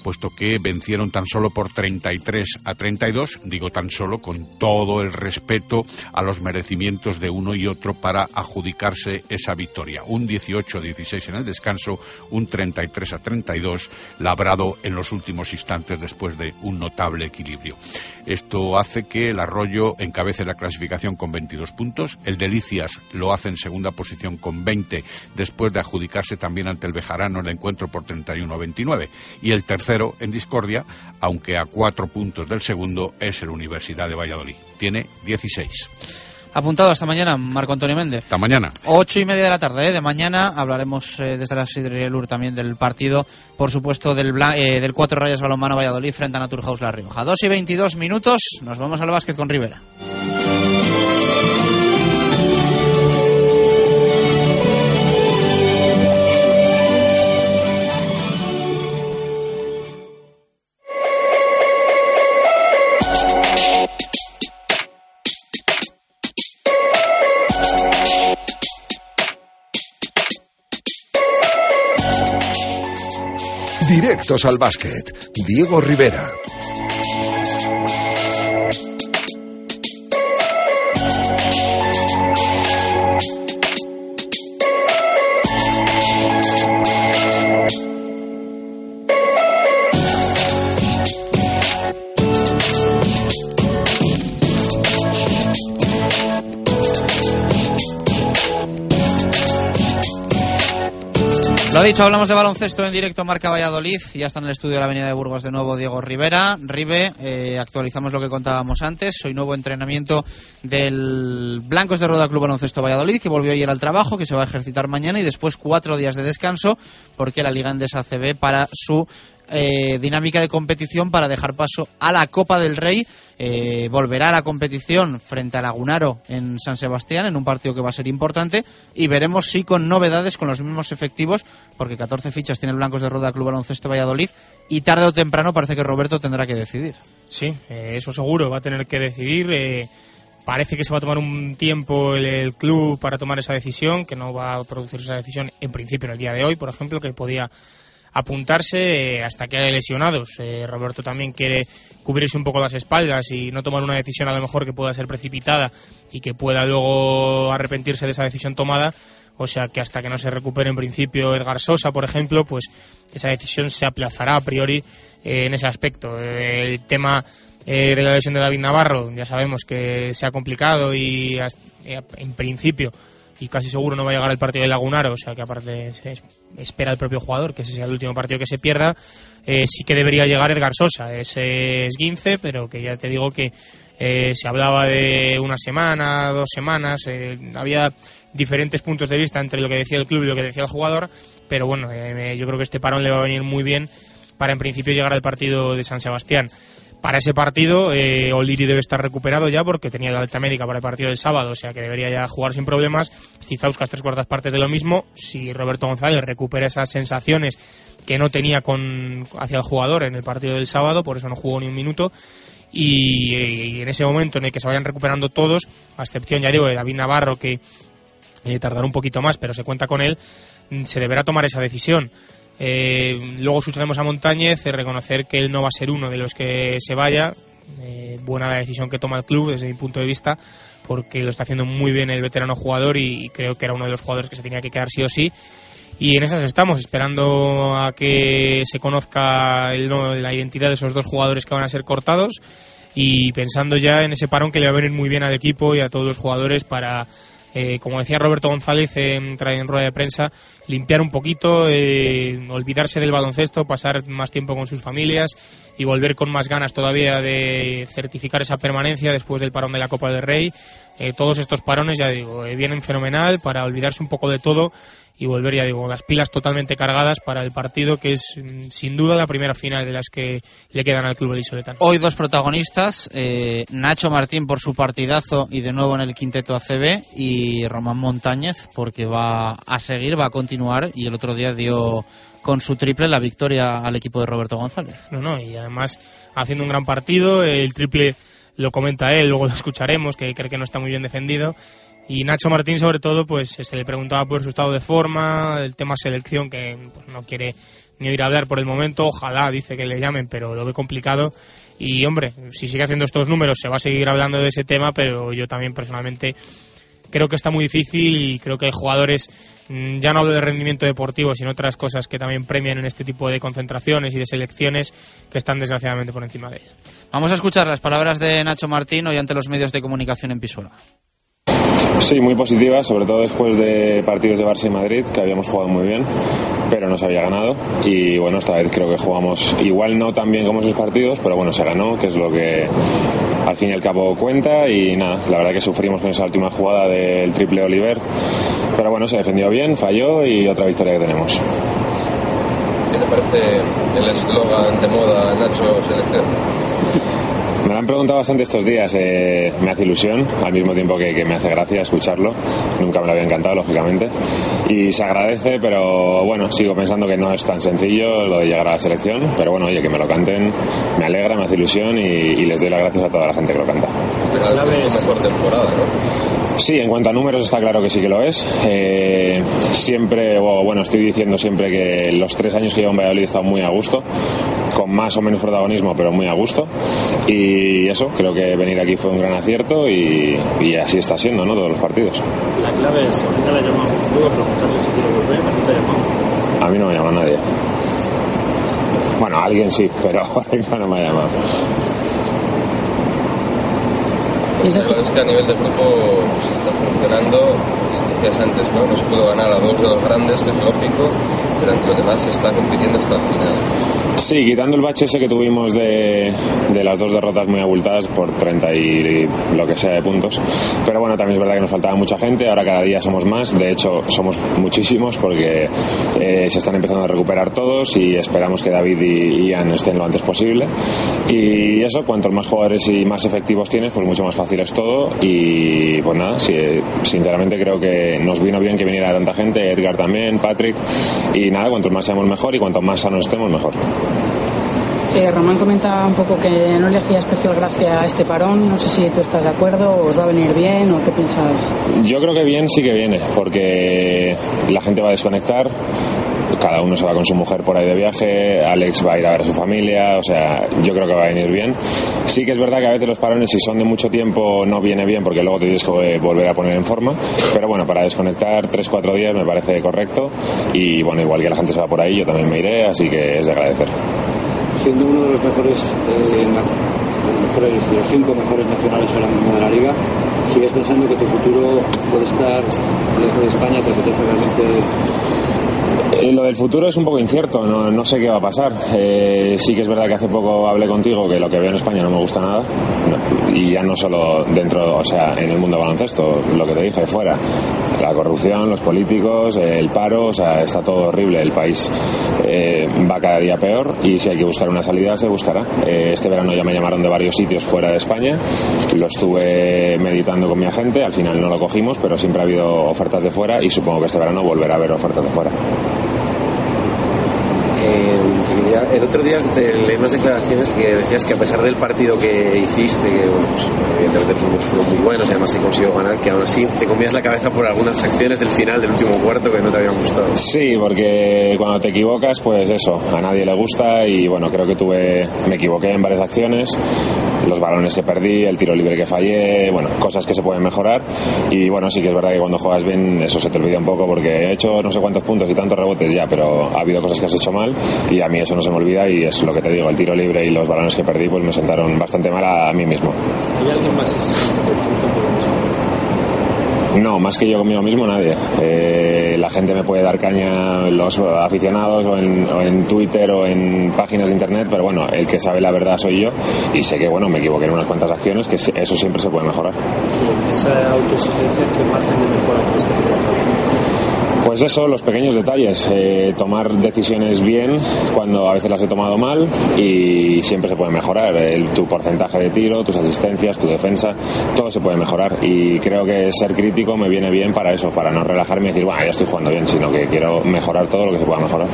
puesto que vencieron tan solo por 33 a 32, digo tan solo con todo el respeto a los merecimientos de uno y otro para adjudicarse esa victoria. Un 18 a 16 en el descanso, un 33 a 32 labrado en los últimos instantes después de un notable equilibrio. Esto hace que el Arroyo encabece la clasificación con 22 puntos, el Delicias lo hace en segunda posición con 20 después de adjudicarse también ante el Bejarano el encuentro por 31 a 29 y el tercer en discordia, aunque a cuatro puntos del segundo es el Universidad de Valladolid. Tiene 16. Apuntado hasta mañana, Marco Antonio Méndez. Hasta mañana. Ocho y media de la tarde, ¿eh? de mañana hablaremos eh, desde la Sidrielur también del partido, por supuesto, del, eh, del Cuatro Rayas Balonmano Valladolid frente a Naturhaus La Rioja. Dos y veintidós minutos, nos vamos al básquet con Rivera. Directos al básquet. Diego Rivera. Dicho, hablamos de baloncesto en directo Marca Valladolid. Ya está en el estudio de la Avenida de Burgos de nuevo Diego Rivera. Ribe, eh, actualizamos lo que contábamos antes. Hoy nuevo entrenamiento del Blancos de Roda Club Baloncesto Valladolid, que volvió ayer al trabajo, que se va a ejercitar mañana y después cuatro días de descanso, porque la Liga Endesa CB para su eh, dinámica de competición para dejar paso a la Copa del Rey. Eh, volverá a la competición frente a Lagunaro en San Sebastián en un partido que va a ser importante y veremos si con novedades, con los mismos efectivos, porque 14 fichas tiene el Blancos de Roda Club Baloncesto Valladolid y tarde o temprano parece que Roberto tendrá que decidir. Sí, eh, eso seguro, va a tener que decidir. Eh, parece que se va a tomar un tiempo el, el, club para tomar esa decisión, que no va a producir esa decisión en principio en el día de hoy, por ejemplo, que podía apuntarse eh, hasta que haya lesionados. Eh, Roberto también quiere cubrirse un poco las espaldas y no tomar una decisión a lo mejor que pueda ser precipitada y que pueda luego arrepentirse de esa decisión tomada. O sea que hasta que no se recupere en principio Edgar Sosa, por ejemplo, pues esa decisión se aplazará a priori eh, en ese aspecto. el tema de la lesión de David Navarro ya sabemos que se ha complicado y en principio y casi seguro no va a llegar el partido de Lagunaro, o sea que aparte se espera el propio jugador que ese sea el último partido que se pierda, eh, sí que debería llegar Edgar Sosa, ese es 15, pero que ya te digo que eh, se hablaba de una semana, dos semanas, eh, había diferentes puntos de vista entre lo que decía el club y lo que decía el jugador, pero bueno, yo creo que este parón le va a venir muy bien para en principio llegar al partido de San Sebastián. Para ese partido, eh, debe estar recuperado ya porque tenía la alta médica para el partido del sábado, o sea que debería ya jugar sin problemas. Cizauskas tres cuartas partes de lo mismo. Si Roberto González recupera esas sensaciones que no tenía con hacia el jugador en el partido del sábado, por eso no jugó ni un minuto. Y, en ese momento en el que se vayan recuperando todos, a excepción, ya digo, de David Navarro, que eh, tardará un poquito más, pero se cuenta con él, se deberá tomar esa decisión. Eh, luego escucharemos a Montañez reconocer que él no va a ser uno de los que se vaya. Eh, buena la decisión que toma el club desde mi punto de vista, porque lo está haciendo muy bien el veterano jugador y creo que era uno de los jugadores que se tenía que quedar sí o sí. Y en esas estamos, esperando a que se conozca el, la identidad de esos dos jugadores que van a ser cortados y pensando ya en ese parón que le va a venir muy bien al equipo y a todos los jugadores para eh, como decía Roberto González en, en, rueda de prensa, limpiar un poquito, eh, olvidarse del baloncesto, pasar más tiempo con sus familias y volver con más ganas todavía de certificar esa permanencia después del parón de la Copa del Rey. Eh, todos estos parones, ya digo, vienen fenomenal para olvidarse un poco de todo y volver, ya digo, las pilas totalmente cargadas para el partido que es mm, sin duda la primera final de las que le quedan al club Elisoletano. Hoy dos protagonistas, eh, Nacho Martín por su partidazo y de nuevo en el quinteto ACB y Román Montañez porque va a seguir, va a continuar y el otro día dio con su triple la victoria al equipo de Roberto González. No, no, y además haciendo un gran partido, el triple lo comenta él, luego lo escucharemos, que cree que no está muy bien defendido y Nacho Martín, sobre todo, pues se le preguntaba por su estado de forma, el tema selección, que pues, no quiere ni ir a hablar por el momento. Ojalá, dice que le llamen, pero lo ve complicado. Y hombre, si sigue haciendo estos números, se va a seguir hablando de ese tema, pero yo también personalmente creo que está muy difícil y creo que hay jugadores, mm, ya no hablo de rendimiento deportivo, sino otras cosas que también premian en este tipo de concentraciones y de selecciones que están desgraciadamente por encima de él. Vamos a escuchar las palabras de Nacho Martín hoy ante los medios de comunicación en Pisuerga. Sí, muy positiva, sobre todo después de partidos de Barça y Madrid, que habíamos jugado muy bien, pero no se había ganado. Y bueno, esta vez creo que jugamos igual no tan bien como esos partidos, pero bueno, se ganó, que es lo que al fin y al cabo cuenta. Y nada, la verdad que sufrimos con esa última jugada del triple Oliver, pero bueno, se defendió bien, falló y otra victoria que tenemos. ¿Qué te parece el eslogan de moda Nacho Selección? Me lo han preguntado bastante estos días, eh, me hace ilusión, al mismo tiempo que, me hace gracia escucharlo, nunca me lo había encantado, lógicamente, y se agradece, pero bueno, sigo pensando que no es tan sencillo lo de llegar a la selección, pero bueno, oye, que me lo canten, me alegra, me hace ilusión y, les doy las gracias a toda la gente que lo canta. mejor temporada, ¿no? Sí, en cuanto a números está claro que sí que lo es. Eh, siempre, bueno, estoy diciendo siempre que los tres años que llevo en Valladolid he estado muy a gusto, con más o menos protagonismo, pero muy a gusto. Y eso, creo que venir aquí fue un gran acierto y, así está siendo, ¿no? Todos los partidos. La clave es, ahorita le llamamos a preguntarle si quiere volver, ¿a ti te ha llamado? A mí no me llama nadie. Bueno, alguien sí, pero no me ha llamado. Pues es que a nivel de grupo se está funcionando, decías antes, ¿no? No se puede ganar a dos de los grandes, que es lógico, pero entre los demás se está compitiendo hasta el final. Sí, quitando el bache ese que tuvimos de, de las dos derrotas muy abultadas por 30 y lo que sea de puntos. Pero bueno, también es verdad que nos faltaba mucha gente, ahora cada día somos más, de hecho somos muchísimos porque eh, se están empezando a recuperar todos y esperamos que David y Ian estén lo antes posible. Y eso, cuantos más jugadores y más efectivos tienes, pues mucho más fácil es todo. Y pues nada, sí, sinceramente creo que nos vino bien que viniera tanta gente, Edgar también, Patrick. Y nada, cuantos más seamos mejor y cuanto más sanos estemos, mejor. Eh, Román comentaba un poco que no le hacía especial gracia a este parón. No sé si tú estás de acuerdo, o os va a venir bien o qué piensas. Yo creo que bien sí que viene, porque la gente va a desconectar. Cada uno se va con su mujer por ahí de viaje, Alex va a ir a ver a su familia, o sea, yo creo que va a venir bien. Sí que es verdad que a veces los parones, si son de mucho tiempo, no viene bien porque luego te tienes que volver a poner en forma, pero bueno, para desconectar 3-4 días me parece correcto y bueno, igual que la gente se va por ahí, yo también me iré, así que es de agradecer siendo uno de los mejores, eh, mejores, los cinco mejores nacionales ahora mismo de la liga, ¿sigues pensando que tu futuro puede estar lejos de España? ¿Te apetece realmente eh, lo del futuro es un poco incierto, no, no sé qué va a pasar. Eh, sí que es verdad que hace poco hablé contigo que lo que veo en España no me gusta nada. y ya no solo dentro, o sea, en el mundo baloncesto, lo que te dije, fuera. La corrupción, los políticos, el paro, o sea, está todo horrible. El país eh, va cada día peor y si hay que buscar una salida, se buscará. este verano ya me llamaron de varios sitios fuera de España. Lo estuve meditando con mi agente, al final no lo cogimos, pero siempre ha habido ofertas de fuera y supongo que este verano volverá a haber ofertas de fuera. And el otro día te leí unas declaraciones que decías que a pesar del partido que hiciste, que bueno, pues, evidentemente los números fueron muy buenos y además se consiguió ganar, que aún así te comías la cabeza por algunas acciones del final del último cuarto que no te habían gustado. Sí, porque cuando te equivocas, pues eso, a nadie le gusta y bueno, creo que tuve, me equivoqué en varias acciones, los balones que perdí, el tiro libre que fallé, bueno, cosas que se pueden mejorar y bueno, sí que es verdad que cuando juegas bien eso se te olvida un poco porque he hecho no sé cuántos puntos y tantos rebotes ya, pero ha habido cosas que has hecho mal y a mí eso no se me olvida y es lo que te digo, el tiro libre y los balones que perdí pues me sentaron bastante mal a, mí mismo. ¿Hay alguien más no, más que yo conmigo mismo, nadie. Eh, la gente me puede dar caña, los aficionados, o en, o en, Twitter o en páginas de internet, pero bueno, el que sabe la verdad soy yo y sé que, bueno, me equivoqué en unas cuantas acciones, que eso siempre se puede mejorar. Esa autoexigencia, ¿qué margen de mejora crees que pues eso, los pequeños detalles, eh, tomar decisiones bien cuando a veces las he tomado mal y siempre se puede mejorar. tu porcentaje de tiro, tus asistencias, tu defensa, todo se puede mejorar. Y creo que ser crítico me viene bien para eso, para no relajarme y decir, bueno, ya estoy jugando bien, sino que quiero mejorar todo lo que se pueda mejorar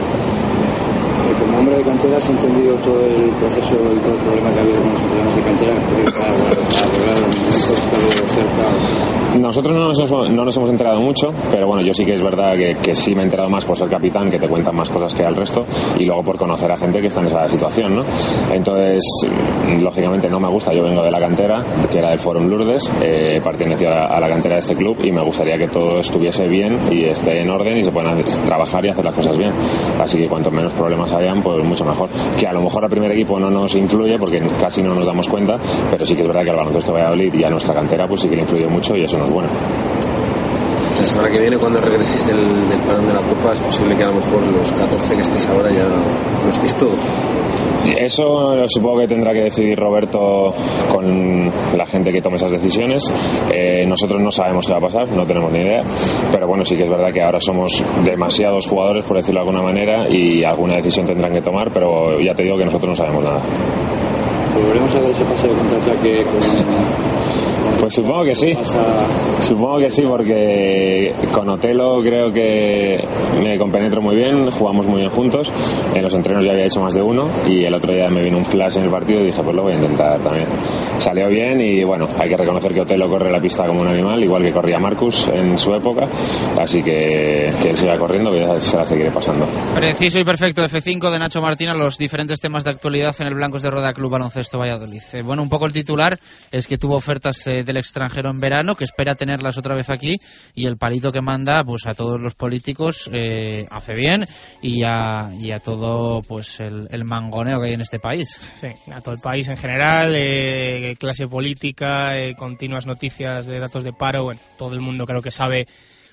como hombre de cantera has entendido todo el proceso y todo el problema que ha habido con los entrenadores de cantera el nosotros no nos, hemos, no nos hemos enterado mucho, pero bueno, yo sí que es verdad que, que, sí me he enterado más por ser capitán, que te cuentan más cosas que al resto, y luego por conocer a gente que está en esa situación, ¿no? Entonces, lógicamente no me gusta, yo vengo de la cantera, que era del Forum Lourdes, eh, pertenecía a la cantera de este club y me gustaría que todo estuviese bien y esté en orden y se puedan trabajar y hacer las cosas bien. Así que cuanto menos problemas pues mucho mejor. Que a lo mejor al primer equipo no nos influye porque casi no nos damos cuenta, pero sí que es verdad que al baloncesto Valladolid y a nuestra cantera pues sí que le influye mucho y eso no es bueno. La semana que viene, cuando regreséis del, del parón de la Copa, es posible que a lo mejor los 14 que estéis ahora ya no estéis todos. Eso supongo que tendrá que decidir Roberto con la gente que tome esas decisiones. Eh, nosotros no sabemos qué va a pasar, no tenemos ni idea. Pero bueno, sí que es verdad que ahora somos demasiados jugadores, por decirlo de alguna manera, y alguna decisión tendrán que tomar, pero ya te digo que nosotros no sabemos nada. ¿Volveremos a ese pase de contraataque con pues supongo que sí. Supongo que sí, porque con Otelo creo que me compenetro muy bien, jugamos muy bien juntos. En los entrenos ya había hecho más de uno y el otro día me vino un flash en el partido y dije, pues lo voy a intentar también. Salió bien y bueno, hay que reconocer que Otelo corre la pista como un animal, igual que corría Marcus en su época. Así que que él siga corriendo, que se la seguiré pasando. Preciso y perfecto F5 de Nacho Martín a los diferentes temas de actualidad en el Blancos de Roda Club Baloncesto Valladolid. Eh, bueno, un poco el titular es que tuvo ofertas eh, del extranjero en verano, que espera tenerlas otra vez aquí, y el palito que manda pues a todos los políticos eh, hace bien y a, y a todo pues el, mangoneo que hay en este país. Sí, a todo el país en general, eh, clase política, continuas noticias de datos de paro, bueno, todo el mundo creo que sabe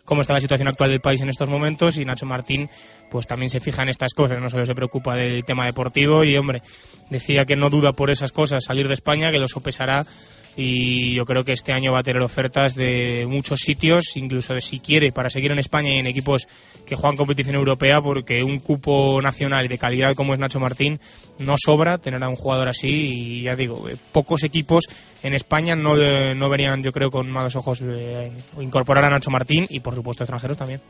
cómo está la situación actual del país en estos momentos y Nacho Martín pues también se fija en estas cosas, no solo se preocupa del tema deportivo y hombre, decía que no duda por esas cosas salir de España, que lo sopesará y yo creo que este año va a tener ofertas de muchos sitios, incluso de si quiere, para seguir en España y en equipos que juegan competición europea, porque un cupo nacional de calidad como es Nacho Martín no sobra tener a un jugador así y ya digo, eh, pocos equipos en España no, eh, no verían yo creo con malos ojos eh, incorporar a Nacho Martín y por supuesto extranjeros también.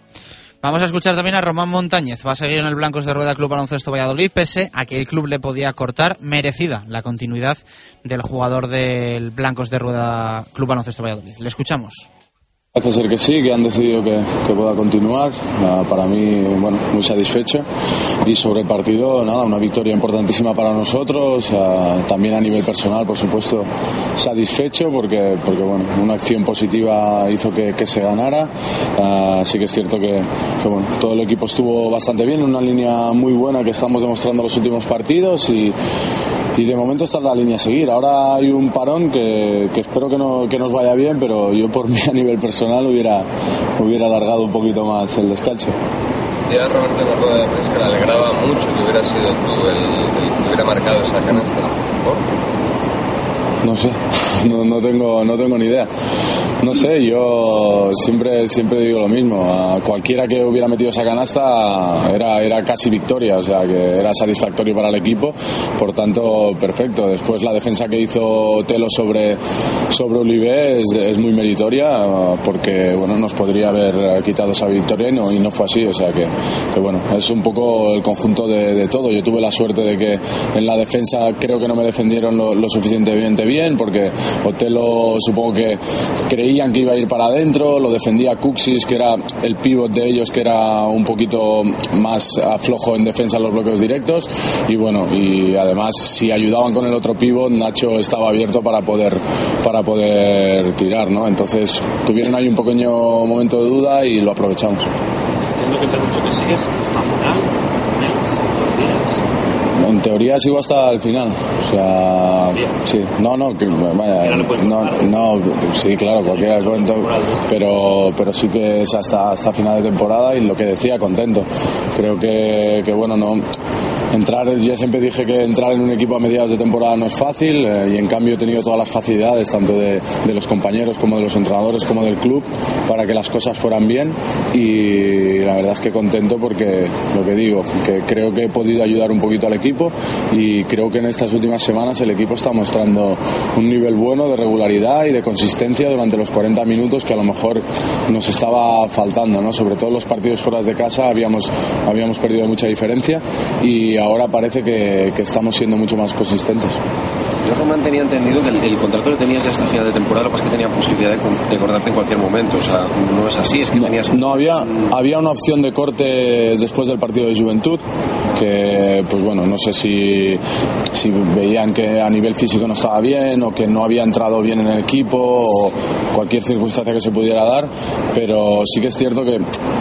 Vamos a escuchar también a Román Montañez. Va a seguir en el Blancos de Rueda Club Baloncesto Valladolid, pese a que el club le podía cortar merecida la continuidad del jugador del Blancos de Rueda Club Baloncesto Valladolid. Le escuchamos. Parece ser que sí, que han decidido que, que pueda continuar. Para mí, bueno, muy satisfecho. Y sobre el partido, nada, una victoria importantísima para nosotros. Uh, también a nivel personal, por supuesto, satisfecho porque, porque bueno, una acción positiva hizo que, que se ganara. Uh, sí que es cierto que, que, bueno, todo el equipo estuvo bastante bien, una línea muy buena que estamos demostrando los últimos partidos y y de momento está en la línea a seguir. Ahora hay un parón que, que espero que, no, que, nos vaya bien, pero yo por mí a nivel personal hubiera, hubiera alargado un poquito más el descanso. Ya Roberto en la rueda de prensa le alegraba mucho que hubiera sido tú el, el que hubiera marcado esa canasta. ¿Por? No sé, no, no, tengo, no tengo ni idea. No sé, yo siempre, siempre digo lo mismo. A cualquiera que hubiera metido esa canasta era, era casi victoria, o sea que era satisfactorio para el equipo. Por tanto, perfecto. Después la defensa que hizo Telo sobre, sobre Olivé es, muy meritoria porque bueno, nos podría haber quitado esa victoria y no, y no fue así. O sea que, que bueno, es un poco el conjunto de, de, todo. Yo tuve la suerte de que en la defensa creo que no me defendieron lo, lo suficientemente bien porque Otelo supongo que creía creían que iba a ir para adentro, lo defendía Cuxis, que era el pívot de ellos, que era un poquito más aflojo en defensa en los bloqueos directos. Y bueno, y además, si ayudaban con el otro pívot, Nacho estaba abierto para poder, para poder tirar, ¿no? Entonces, tuvieron ahí un pequeño momento de duda y lo aprovechamos. Entiendo que te mucho que sigues hasta final, días. En teoría sigo hasta el final. O sea, sí, no, no, que, vaya, no, no, sí, claro, cualquier cuento, pero, pero sí que es hasta, hasta final de temporada y lo que decía, contento. Creo que, que bueno, no, entrar, ya siempre dije que entrar en un equipo a mediados de temporada no es fácil eh, y en cambio he tenido todas las facilidades, tanto de, de, los compañeros como de los entrenadores como del club, para que las cosas fueran bien y la verdad es que contento porque lo que digo, que creo que he podido ayudar un poquito al equipo y creo que en estas últimas semanas el equipo está mostrando un nivel bueno de regularidad y de consistencia durante los 40 minutos que a lo mejor nos estaba faltando, ¿no? sobre todo los partidos fuera de casa habíamos, habíamos perdido mucha diferencia y ahora parece que, que, estamos siendo mucho más consistentes. Yo, Román, tenía entendido que el, el, contrato lo tenías ya hasta final de temporada, lo que pasa es que tenía posibilidad de, de, cortarte en cualquier momento. O sea, no es así, es que no, tenías. No, había, había una opción de corte después del partido de Juventud, que, pues bueno, no sé si, si veían que a nivel físico no estaba bien o que no había entrado bien en el equipo o cualquier circunstancia que se pudiera dar, pero sí que es cierto que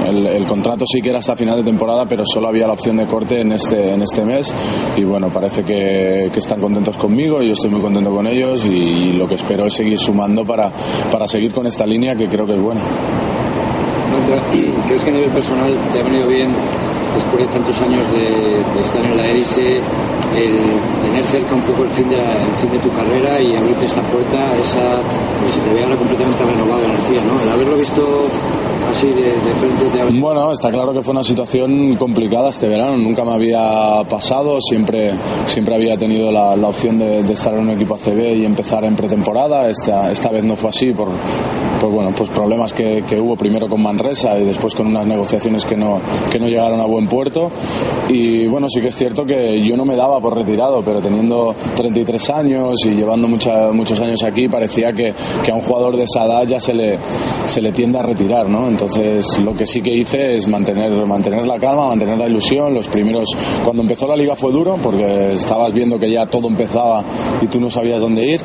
el, el contrato sí que era hasta final de temporada, pero solo había la opción de corte en este, en este mes y bueno, parece que, que, están contentos conmigo, yo estoy muy contento con ellos y, y, lo que espero es seguir sumando para, para seguir con esta línea que creo que es buena. ¿Crees que a nivel personal te ha venido bien después de tantos años de, de estar en la élite el tener cerca un poco el fin, de, el fin de tu carrera y abrirte esta puerta, esa, pues te ve ahora completamente renovado en el pie, ¿no? El haberlo visto así de, de frente de... Bueno, está claro que fue una situación complicada este verano, nunca me había pasado, siempre, siempre había tenido la, la opción de, de, estar en un equipo ACB y empezar en pretemporada, esta, esta vez no fue así por, por bueno, pues problemas que, que, hubo primero con Manresa y después con unas negociaciones que no, que no llegaron a buen puerto y bueno, sí que es cierto que yo no me daba por retirado, pero teniendo 33 años y llevando mucha, muchos años aquí, parecía que, que, a un jugador de esa edad ya se le, se le tiende a retirar, ¿no? Entonces, lo que sí que hice es mantener, mantener la calma, mantener la ilusión. Los primeros, cuando empezó la liga fue duro porque estabas viendo que ya todo empezaba y tú no sabías dónde ir,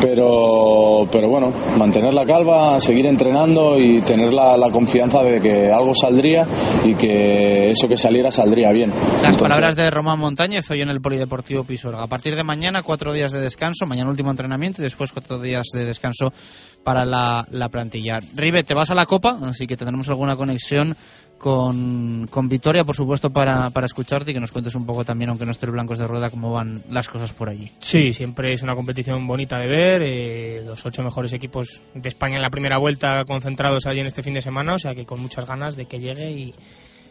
pero, pero bueno, mantener la calma, seguir entrenando y tener la, la confianza de que algo saldría y que eso que saliera saldría bien. Las Entonces, palabras de Román Montañez hoy en el Polideportivo Pisuerga. A partir de mañana, cuatro días de descanso, mañana último entrenamiento y después cuatro días de descanso para la, la plantilla. Ribe, te vas a la Copa, así que tendremos alguna conexión con, con Vitoria, por supuesto, para, para escucharte y que nos cuentes un poco también, aunque no estés blancos de rueda, cómo van las cosas por allí. Sí, siempre es una competición bonita de ver. eh, los ocho mejores equipos de España en la primera vuelta concentrados allí en este fin de semana, o sea que con muchas ganas de que llegue y,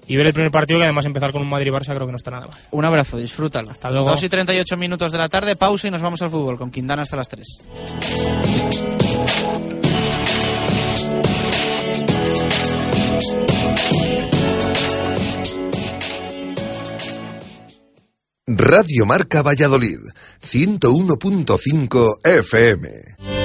y ver el primer partido, que además empezar con un Madrid-Barça creo que no está nada mal. Un abrazo, disfrútalo. Hasta luego. 2 y 38 minutos de la tarde, pausa y nos vamos al fútbol con Quindana hasta las 3. Radio Marca Valladolid, 101.5 FM.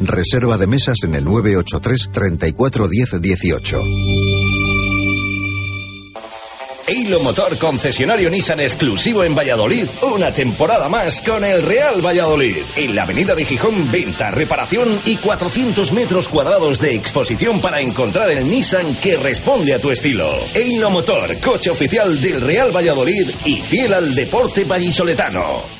Reserva de mesas en el 983 34 10 18. Eilo Motor concesionario Nissan exclusivo en Valladolid, una temporada más con el Real Valladolid. En la avenida de Gijón, venta, reparación y 400 metros cuadrados de exposición para encontrar el Nissan que responde a tu estilo. Eilo Motor, coche oficial del Real Valladolid y fiel al deporte vallisoletano.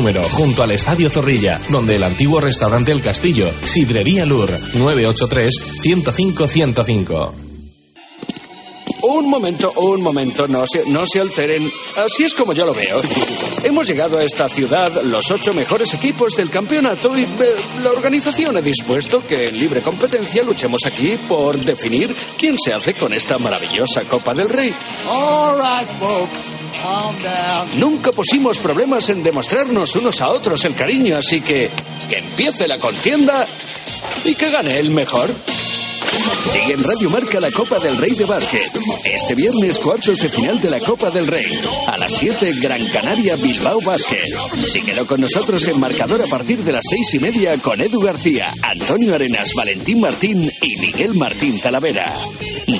junto al Estadio Zorrilla, donde el antiguo restaurante El Castillo, Sidrería Lur, 983-105-105. Un momento, un momento, no se, no se alteren. Así es como yo lo veo. Hemos llegado a esta ciudad los ocho mejores equipos del campeonato y eh, la organización ha dispuesto que en libre competencia luchemos aquí por definir quién se hace con esta maravillosa Copa del Rey. All right, folks, calm down. Nunca pusimos problemas en demostrarnos unos a otros el cariño, así que que empiece la contienda y que gane el mejor. Sigue en Radio Marca la Copa del Rey de Básquet. Este viernes cuartos de final de la Copa del Rey. A las 7 Gran Canaria Bilbao Básquet. Síguelo con nosotros en marcador a partir de las seis y media con Edu García, Antonio Arenas, Valentín Martín y Miguel Martín Talavera.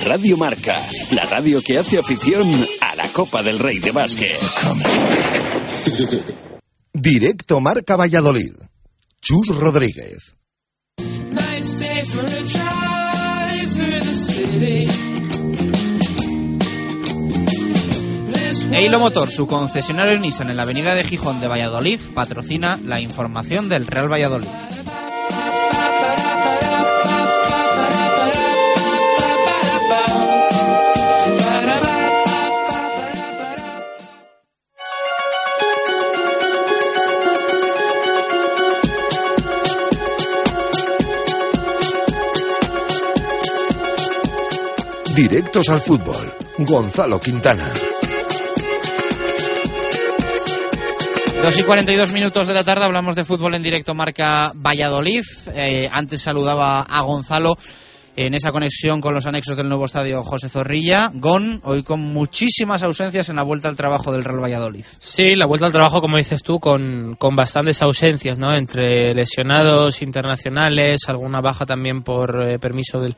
Radio Marca, la radio que hace afición a la Copa del Rey de Básquet. Directo Marca Valladolid. Chus Rodríguez. Eilo Motor, su concesionario Nissan en la avenida de Gijón de Valladolid, patrocina la información del Real Valladolid. Directos al fútbol. Gonzalo Quintana. 2 y 42 minutos de la tarde hablamos de fútbol en directo marca Valladolid. Eh, antes saludaba a Gonzalo en esa conexión con los anexos del nuevo estadio José Zorrilla. Gon, hoy con muchísimas ausencias en la vuelta al trabajo del Real Valladolid. Sí, la vuelta al trabajo, como dices tú, con, con bastantes ausencias, ¿no? Entre lesionados internacionales, alguna baja también por eh, permiso del,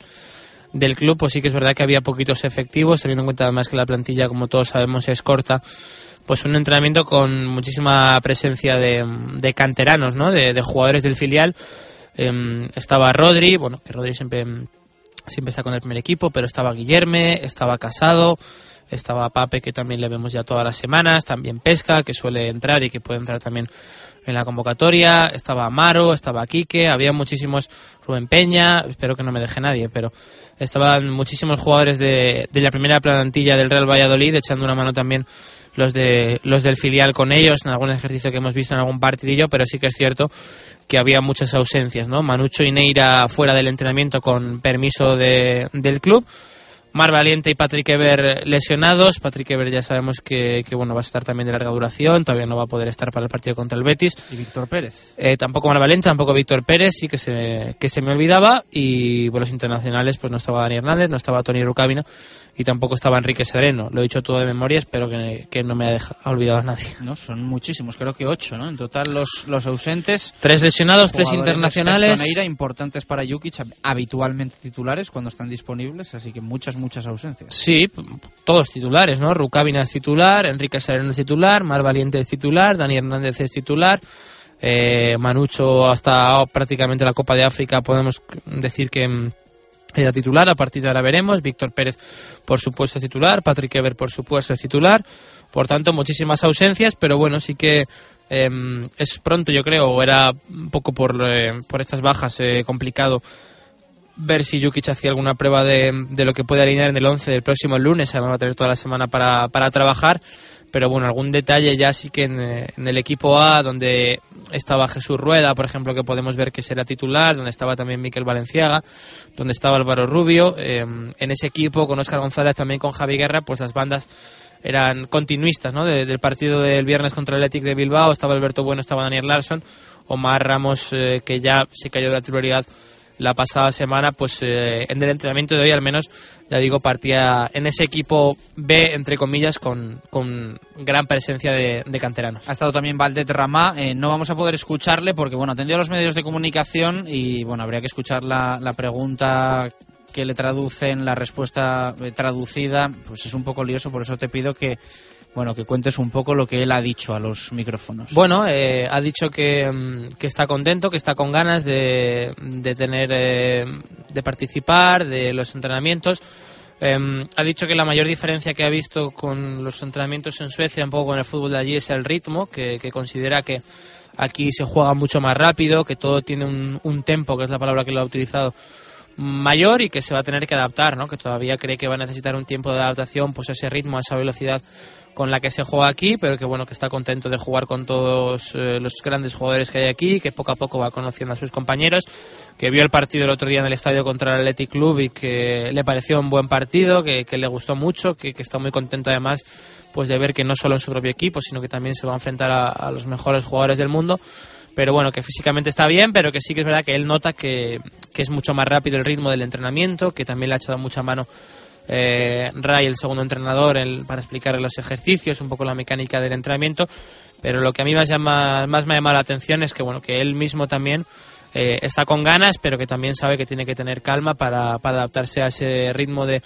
del club, pues sí que es verdad que había poquitos efectivos, teniendo en cuenta además que la plantilla, como todos sabemos, es corta. Pues un entrenamiento con muchísima presencia de, de canteranos, ¿no? De, de jugadores del filial. Em, estaba Rodri, bueno, que Rodri siempre em, siempre está con el primer equipo, pero estaba Guillerme, estaba Casado, estaba Pape, que también le vemos ya todas las semanas, también Pesca, que suele entrar y que puede entrar también en la convocatoria, estaba Amaro, estaba Quique, había muchísimos, Rubén Peña, espero que no me deje nadie, pero estaban muchísimos jugadores de, de la primera plantilla del Real Valladolid echando una mano también los de los del filial con ellos en algún ejercicio que hemos visto en algún partidillo, pero sí que es cierto que había muchas ausencias, ¿no? Manucho y Neira fuera del entrenamiento con permiso de, del club. Mar Valiente y Patrick Ever lesionados. Patrick Ever ya sabemos que, que, bueno va a estar también de larga duración, todavía no va a poder estar para el partido contra el Betis. Y Víctor Pérez. Eh, tampoco Mar Valiente, tampoco Víctor Pérez, sí que se, que se me olvidaba. Y bueno, los internacionales, pues no estaba Dani Hernández, no estaba Tony Rucavina y tampoco estaba Enrique Sereno. Lo he dicho todo de memoria, espero que, que no me dejado, olvidado a nadie. No, son muchísimos, creo que ocho, ¿no? En total los, los ausentes. Tres lesionados, tres internacionales. Neira, importantes para Jukic, habitualmente titulares cuando están disponibles, así que muchas, muchas ausencias. Sí, todos titulares, ¿no? Rucavina es titular, Enrique Sereno es titular, Mar Valiente es titular, Dani Hernández es titular, eh, Manucho hasta prácticamente la Copa de África podemos decir que mm, era titular, a partir de ahora veremos, Víctor Pérez por supuesto es titular, Patrick Ever por supuesto es titular, por tanto muchísimas ausencias, pero bueno, sí que eh, es pronto yo creo, o era un poco por, eh, por estas bajas eh, complicado ver si Jukic hacía alguna prueba de, de lo que puede alinear en el 11 del próximo lunes. Además va a tener toda la semana para, para trabajar. Pero bueno, algún detalle ya sí que en, eh, en el equipo A, donde estaba Jesús Rueda, por ejemplo, que podemos ver que será titular, donde estaba también Miquel Valenciaga, donde estaba Álvaro Rubio, eh, en ese equipo con Óscar González, también con Javi Guerra, pues las bandas eran continuistas ¿no? De- del partido del viernes contra el Athletic de Bilbao. Estaba Alberto Bueno, estaba Daniel Larsson, Omar Ramos, eh, que ya se cayó de la titularidad la pasada semana, pues eh, en el entrenamiento de hoy al menos, ya digo, partía en ese equipo B, entre comillas, con, con gran presencia de, de canteranos. Ha estado también Valdet Ramá. eh, no vamos a poder escucharle porque, bueno, atendió a los medios de comunicación y, bueno, habría que escuchar la, la pregunta que le traducen, la respuesta eh, traducida. Pues es un poco lioso, por eso te pido que, bueno, que cuentes un poco lo que él ha dicho a los micrófonos. Bueno, eh, ha dicho que, mm, que está contento, que está con ganas de, de tener, eh, de participar, de los entrenamientos. Eh, ha dicho que la mayor diferencia que ha visto con los entrenamientos en Suecia, un poco con el fútbol de allí, es el ritmo, que, que considera que aquí se juega mucho más rápido, que todo tiene un, un tempo, que es la palabra que lo ha utilizado, mayor y que se va a tener que adaptar, ¿no? Que todavía cree que va a necesitar un tiempo de adaptación, pues a ese ritmo, a esa velocidad con la que se juega aquí, pero que bueno, que está contento de jugar con todos eh, los grandes jugadores que hay aquí, que poco a poco va conociendo a sus compañeros, que vio el partido el otro día en el estadio contra el Athletic Club y que le pareció un buen partido, que, le gustó mucho, que, está muy contento además pues de ver que no solo en su propio equipo, sino que también se va a enfrentar a, los mejores jugadores del mundo. Pero bueno, que físicamente está bien, pero que sí que es verdad que él nota que es mucho más rápido el ritmo del entrenamiento, que también le ha echado mucha mano eh, Ray, el segundo entrenador, el- para explicar los ejercicios, un poco la mecánica del entrenamiento, pero lo que a mí más, llama, más me ha llamado la atención es que bueno, que él mismo también eh, está con ganas, pero que también sabe que tiene que tener calma para, para adaptarse a ese ritmo de,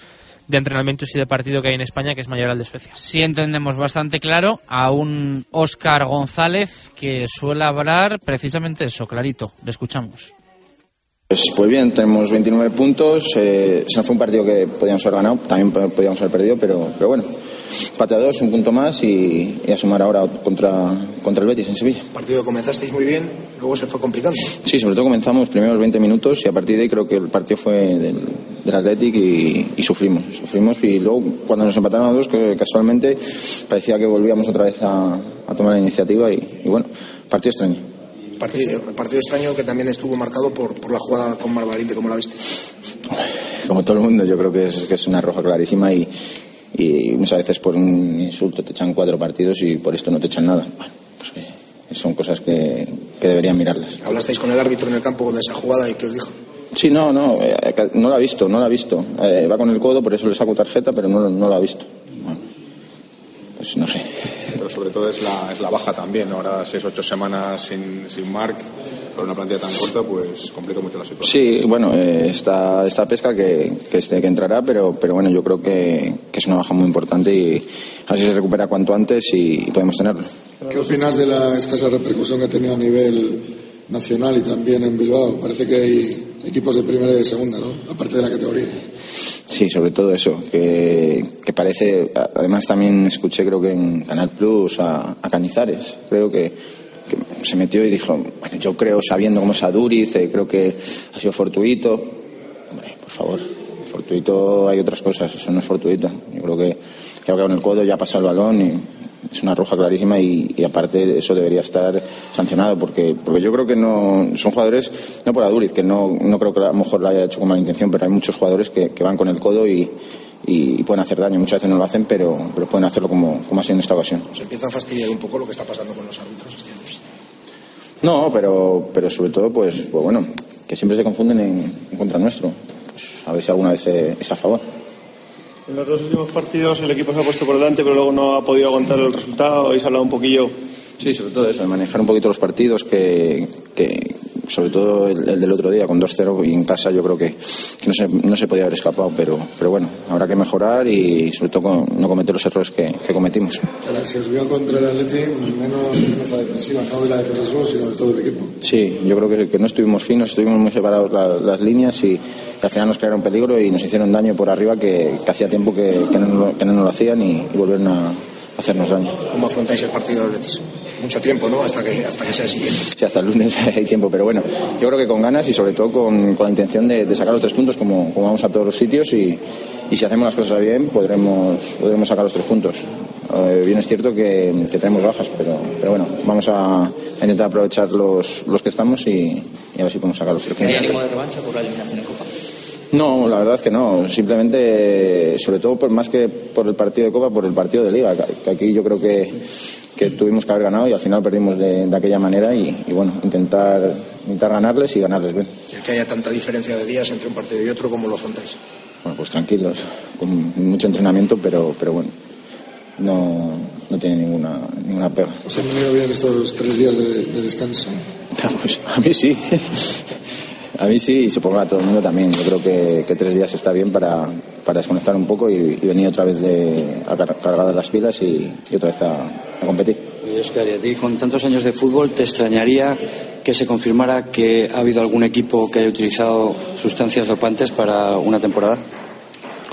de entrenamientos y de partido que hay en España, que es mayor al de Suecia. Sí entendemos bastante claro a un Óscar González que suele hablar precisamente eso, clarito. Le escuchamos. Pues, pues bien, tenemos 29 puntos. Eh, se nos fue un partido que podíamos haber ganado, también po- podíamos haber perdido, pero, pero bueno, empate a dos, un punto más y, y a sumar ahora contra, contra el Betis en Sevilla. partido comenzasteis muy bien, luego se fue complicando. Sí, sobre todo comenzamos los primeros 20 minutos y a partir de ahí creo que el partido fue del, del Athletic y, y sufrimos. Sufrimos y luego cuando nos empataron a dos, que casualmente parecía que volvíamos otra vez a, a tomar la iniciativa y, y bueno, partido extraño. Partido, partido extraño que también estuvo marcado por, por la jugada con Mar Valiente, como la viste. como todo el mundo, yo creo que es, que es una roja clarísima y, y muchas veces por un insulto te echan cuatro partidos y por esto no te echan nada. Bueno, pues que son cosas que, que deberían mirarlas. Hablasteis con el árbitro en el campo de esa jugada y ¿qué os dijo? Sí, no, no, eh, no la ha visto, no la ha visto. Eh, va con el codo, por eso le saco tarjeta, pero no, no la ha visto. Bueno, pues no sé. Pero sobre todo es la, es la baja también. Ahora seis, ocho semanas sin, sin Marc, con una plantilla tan corta, pues complica mucho la situación. Sí, bueno, eh, está esta pesca que, que, este, que entrará, pero, pero bueno, yo creo que, que es una baja muy importante y a ver si se recupera cuanto antes y, y podemos tenerlo. ¿Qué opinas de la escasa repercusión que ha tenido a nivel nacional y también en Bilbao. Parece que hay equipos de primera y de segunda, ¿no? Aparte de la categoría. Sí, sobre todo eso, que, que parece, además también escuché creo que en Canal Plus a, a Cañizares, creo que, que se metió y dijo, bueno, yo creo, sabiendo cómo es Aduriz, eh, creo que ha sido fortuito. Hombre, por favor, fortuito hay otras cosas, eso no es fortuito. Yo creo que, que ha en el codo, ya ha pasado el balón y es una roja clarísima y, y aparte eso debería estar sancionado porque porque yo creo que no son jugadores no por Aduriz que no, no creo que a lo mejor lo haya hecho con mala intención pero hay muchos jugadores que, que van con el codo y, y pueden hacer daño. Muchas veces no lo hacen pero, pero pueden hacerlo como, como ha sido en esta ocasión. Se empieza a fastidiar un poco lo que está pasando con los árbitros. no pero pero sobre todo pues, pues bueno que siempre se confunden en, en contra nuestro. Pues a ver si alguna vez es a favor En los dos últimos partidos el equipo se ha puesto por delante, pero luego no ha podido aguantar el resultado. Habéis hablado un poquillo. Sí, sobre todo eso, de manejar un poquito los partidos, que, que sobre todo el, el del otro día con 2-0 y en casa yo creo que, que no, se, no se podía haber escapado, pero, pero bueno, habrá que mejorar y sobre todo con- no cometer los errores que, que cometimos. Ahora, Se vio contra el Atleti menos firmeza defensiva, no de la defensa solo, sino de todo el equipo. Sí, yo creo que, que no estuvimos finos, estuvimos muy separados la- las líneas y, al final nos crearon peligro y nos hicieron daño por arriba que, que hacía tiempo que, no, no nos lo hacían y, y volvieron a hacernos daño. ¿Cómo afrontáis el partido de Betis? Mucho tiempo, ¿no? Hasta que, hasta que sea el siguiente. Sí, hasta el lunes hay tiempo, pero bueno, yo creo que con ganas y sobre todo con, con la intención de, de sacar los tres puntos como, como vamos a todos los sitios y, y si hacemos las cosas bien podremos, podremos sacar los tres puntos. Eh, bien es cierto que, que tenemos bajas, pero, pero bueno, vamos a, a intentar aprovechar los, los que estamos y, y a ver si podemos sacar los tres puntos. ánimo de revancha por la eliminación en Copa? No, la verdad es que no. Simplemente, sobre todo por, más que por el partido de Copa, por el partido de Liga. que- aquí yo creo que, que tuvimos que haber ganado y al final perdimos de, de aquella manera y, y bueno, intentar, intentar ganarles y ganarles bien. El que haya tanta diferencia de días entre un partido y otro, ¿cómo lo afrontáis? Bueno, pues tranquilos, con mucho entrenamiento, pero, pero bueno, no, no tiene ninguna, ninguna pega. ¿Os han venido bien estos tres días de, de descanso? Pues a mí sí. A mí sí, y supongo a todo el mundo también. Yo creo que, que tres días está bien para, para desconectar un poco y, y venir otra vez de, a car- cargadas las pilas y, y otra vez a, a competir. Y Oscar, y a ti con tantos años de fútbol, ¿te extrañaría que se confirmara que ha habido algún equipo que haya utilizado sustancias dopantes para una temporada?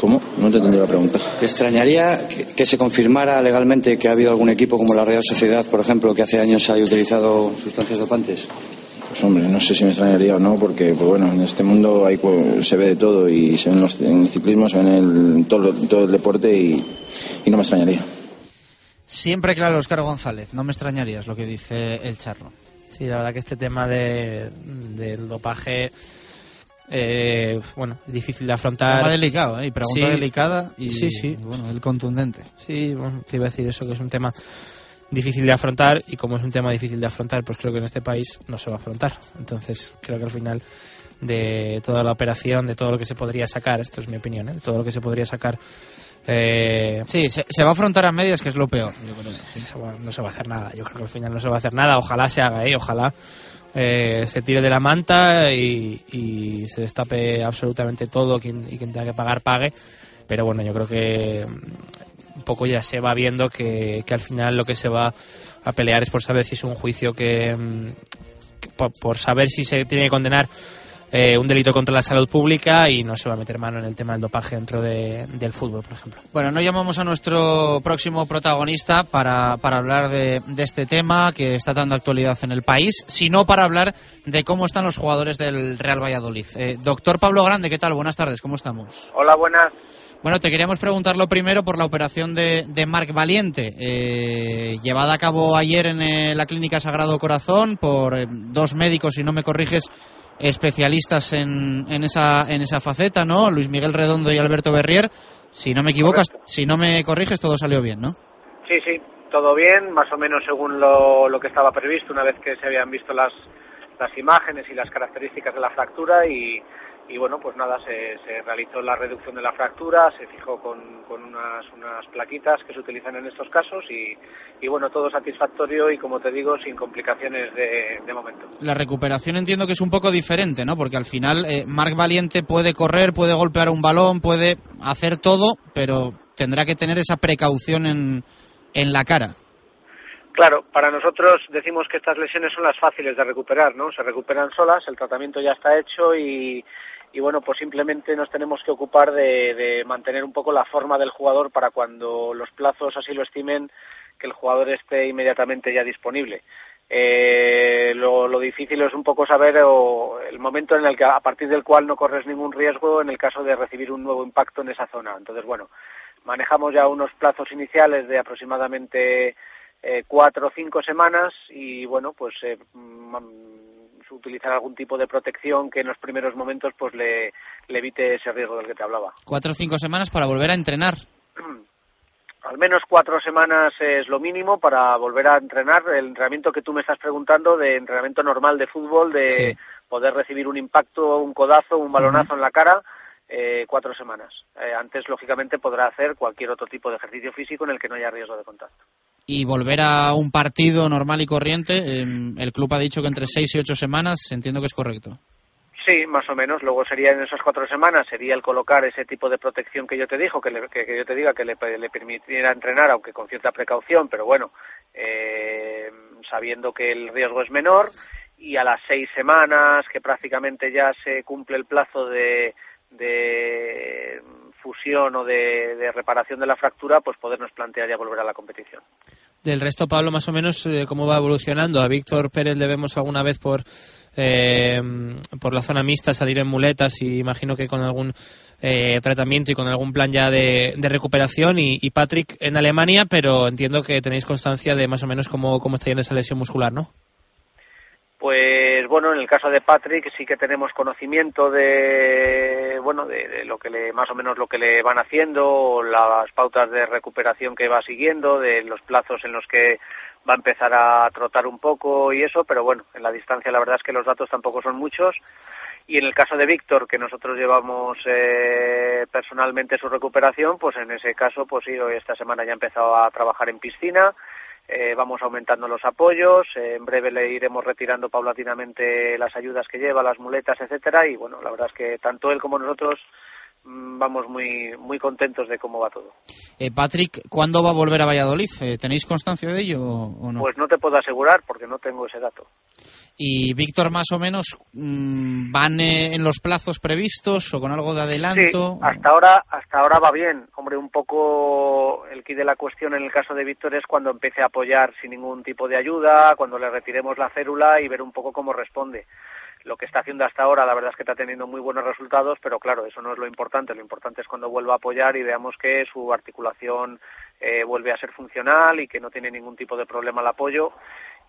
¿Cómo? No te he entendido la pregunta. ¿Te extrañaría que, que se confirmara legalmente que ha habido algún equipo como la Real Sociedad, por ejemplo, que hace años haya utilizado sustancias dopantes? Pues hombre, no sé si me extrañaría o no, porque pues bueno, en este mundo hay, pues, se ve de todo y se ve en, los- en el ciclismo, se ve en el, todo, todo el deporte y, y no me extrañaría. Siempre claro, Oscar González. No me extrañarías lo que dice el charro. Sí, la verdad que este tema de, del dopaje, eh, bueno, es difícil de afrontar. Tema delicado, ¿eh? Y pregunta Sí. delicada y, sí, sí. y bueno, el contundente. Sí, bueno, te iba a decir eso, que es un tema difícil de afrontar y como es un tema difícil de afrontar, pues creo que en este país no se va a afrontar. Entonces, creo que al final de toda la operación, de todo lo que se podría sacar, esto es mi opinión, ¿eh? todo lo que se podría sacar... Eh, Sí, se, se va a afrontar a medias, que es lo peor. yo creo. se va- no se va a hacer nada. Yo creo que al final no se va a hacer nada. Ojalá se haga, ¿eh? Ojalá eh, se tire de la manta y, y se destape absolutamente todo. Quien, y quien tenga que pagar, pague. Pero bueno, yo creo que poco ya se va viendo que, que al final lo que se va a pelear es por saber si es un juicio que, que por, por saber si se tiene que condenar eh, un delito contra la salud pública y no se va a meter mano en el tema del dopaje dentro de- del fútbol, por ejemplo. Bueno, no llamamos a nuestro próximo protagonista para, para hablar de, de este tema que está tan de actualidad en el país, sino para hablar de cómo están los jugadores del Real Valladolid. Eh, doctor Pablo Grande, ¿qué tal? Buenas tardes, ¿cómo estamos? Hola, buenas. Bueno, te queríamos preguntar lo primero por la operación de, de Marc Valiente, eh, llevada a cabo ayer en eh, la Clínica Sagrado Corazón por eh, dos médicos, si no me corriges, especialistas en, en, esa, en esa faceta, ¿no? Luis Miguel Redondo y Alberto Berrier. Si no me equivocas, si no me corriges, todo salió bien, ¿no? Sí, sí, todo bien, más o menos según lo, lo que estaba previsto una vez que se habían visto las, las imágenes y las características de la fractura y, y bueno, pues nada, se, se realizó la reducción de la fractura, se fijó con, con unas, unas plaquitas que se utilizan en estos casos y, y bueno, todo satisfactorio y como te digo, sin complicaciones de, de momento. La recuperación entiendo que es un poco diferente, ¿no? Porque al final eh, Marc Valiente puede correr, puede golpear un balón, puede hacer todo, pero tendrá que tener esa precaución en, en la cara. Claro, para nosotros decimos que estas lesiones son las fáciles de recuperar, ¿no? Se recuperan solas, el tratamiento ya está hecho y, y bueno, pues simplemente nos tenemos que ocupar de, de mantener un poco la forma del jugador para cuando los plazos así lo estimen, que el jugador esté inmediatamente ya disponible. Eh, lo, lo difícil es un poco saber o, el momento en el que a partir del cual no corres ningún riesgo en el caso de recibir un nuevo impacto en esa zona. Entonces, bueno, manejamos ya unos plazos iniciales de aproximadamente eh, cuatro o cinco semanas y bueno, pues eh, mm, utilizar algún tipo de protección que en los primeros momentos pues le, le evite ese riesgo del que te hablaba. Cuatro o cinco semanas para volver a entrenar. Al menos cuatro semanas es lo mínimo para volver a entrenar. El entrenamiento que tú me estás preguntando de entrenamiento normal de fútbol, de poder recibir un impacto, un codazo, un balonazo en la cara, eh, cuatro semanas. Eh, antes, lógicamente, podrá hacer cualquier otro tipo de ejercicio físico en el que no haya riesgo de contacto. Y volver a un partido normal y corriente, eh, el club ha dicho que entre seis y ocho semanas, entiendo que es correcto. Sí, más o menos. Luego sería en esas cuatro semanas sería el colocar ese tipo de protección que yo te dijo, que, le- que, yo te diga que le, le permitiera entrenar, aunque con cierta precaución, pero bueno, eh, sabiendo que el riesgo es menor. Y a las seis semanas, que prácticamente ya se cumple el plazo de, de fusión o de, reparación de la fractura, pues podernos plantear ya volver a la competición. Del resto, Pablo, más o menos, eh, ¿cómo va evolucionando? A Víctor Pérez le vemos alguna vez por, eh, por la zona mixta salir en muletas y imagino que con algún eh, tratamiento y con algún plan ya de, de recuperación. Y, y Patrick en Alemania, pero entiendo que tenéis constancia de más o menos cómo, cómo está yendo esa lesión muscular, ¿no? Pues bueno, en el caso de Patrick sí que tenemos conocimiento de bueno de, de lo que le más o menos lo que le van haciendo, las pautas de recuperación que va siguiendo, de los plazos en los que va a empezar a trotar un poco y eso, pero bueno, en la distancia la verdad es que los datos tampoco son muchos. Y en el caso de Víctor, que nosotros llevamos eh, personalmente su recuperación, pues en ese caso, pues sí, hoy esta semana ya ha empezado a trabajar en piscina, eh, vamos aumentando los apoyos, eh, en breve le iremos retirando paulatinamente las ayudas que lleva, las muletas, etcétera, y bueno, la verdad es que tanto él como nosotros mm, vamos muy muy contentos de cómo va todo. Eh, Patrick, ¿cuándo va a volver a Valladolid? Eh, ¿Tenéis constancia de ello o o no? Pues no te puedo asegurar porque no tengo ese dato. ¿Y Víctor más o menos mm, van eh, en los plazos previstos o con algo de adelanto? Sí, hasta ahora, hasta ahora va bien. Hombre, un poco el key de la cuestión en el caso de Víctor es cuando empiece a apoyar sin ningún tipo de ayuda, cuando le retiremos la célula y ver un poco cómo responde. Lo que está haciendo hasta ahora, la verdad es que está teniendo muy buenos resultados, pero claro, eso no es lo importante. Lo importante es cuando vuelva a apoyar y veamos que su articulación eh, vuelve a ser funcional y que no tiene ningún tipo de problema al apoyo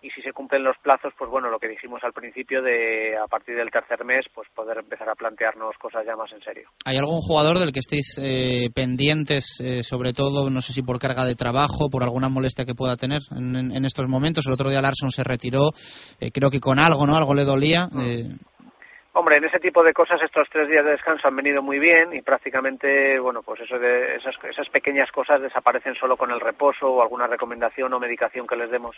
y si se cumplen los plazos, pues bueno, lo que dijimos al principio de a partir del tercer mes, pues poder empezar a plantearnos cosas ya más en serio. ¿Hay algún jugador del que estéis eh, pendientes, eh, sobre todo, no sé si por carga de trabajo, por alguna molestia que pueda tener en, estos momentos? El otro día Larson se retiró, eh, creo que con algo, ¿no? Algo le dolía. eh, Hombre, en ese tipo de cosas estos tres días de descanso han venido muy bien y prácticamente, bueno, pues eso de esas, esas pequeñas cosas desaparecen solo con el reposo o alguna recomendación o medicación que les demos.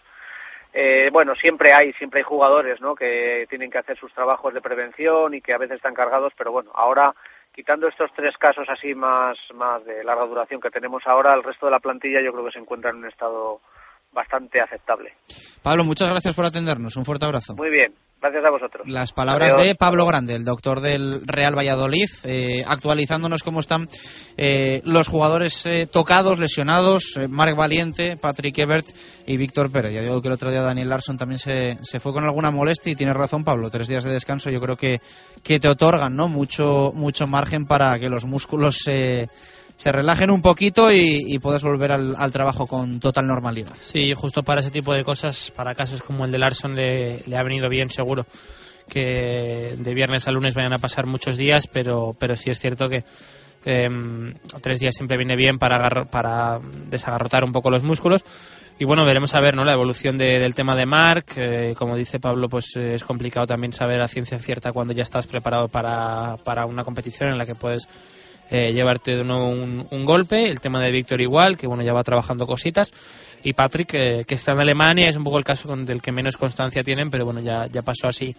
Eh, bueno, siempre hay, siempre hay jugadores, ¿no? Que tienen que hacer sus trabajos de prevención y que a veces están cargados, pero bueno, ahora quitando estos tres casos así más, más de larga duración que tenemos ahora, el resto de la plantilla yo creo que se encuentra en un estado bastante aceptable. Pablo, muchas gracias por atendernos. Un fuerte abrazo. Muy bien, gracias a vosotros. Las palabras Adiós. de Pablo Grande, el doctor del Real Valladolid, eh, actualizándonos cómo están eh, los jugadores eh, tocados, lesionados, eh, Marc Valiente, Patrick Ebert y Víctor Pérez. Ya digo que el otro día Daniel Larson también se, se fue con alguna molestia y tienes razón, Pablo. Tres días de descanso yo creo que, que te otorgan ¿no? mucho, mucho margen para que los músculos se, se relajen un poquito y, y puedas volver al, al trabajo con total normalidad. Sí, justo para ese tipo de cosas, para casos como el de Larson, le, ha venido bien seguro que de viernes a lunes vayan a pasar muchos días, pero, pero sí es cierto que em, tres días siempre viene bien para, para desagarrotar un poco los músculos. Y bueno, veremos a ver ¿no? la evolución de- del tema de Mark. eh, como dice Pablo, pues eh, es complicado también saber a ciencia cierta cuando ya estás preparado para, para una competición en la que puedes eh, llevarte de nuevo un, un golpe. El tema de Víctor igual, que bueno, ya va trabajando cositas. Y Patrick, eh, que está en Alemania, es un poco el caso con, del que menos constancia tienen, pero bueno, ya, ya pasó así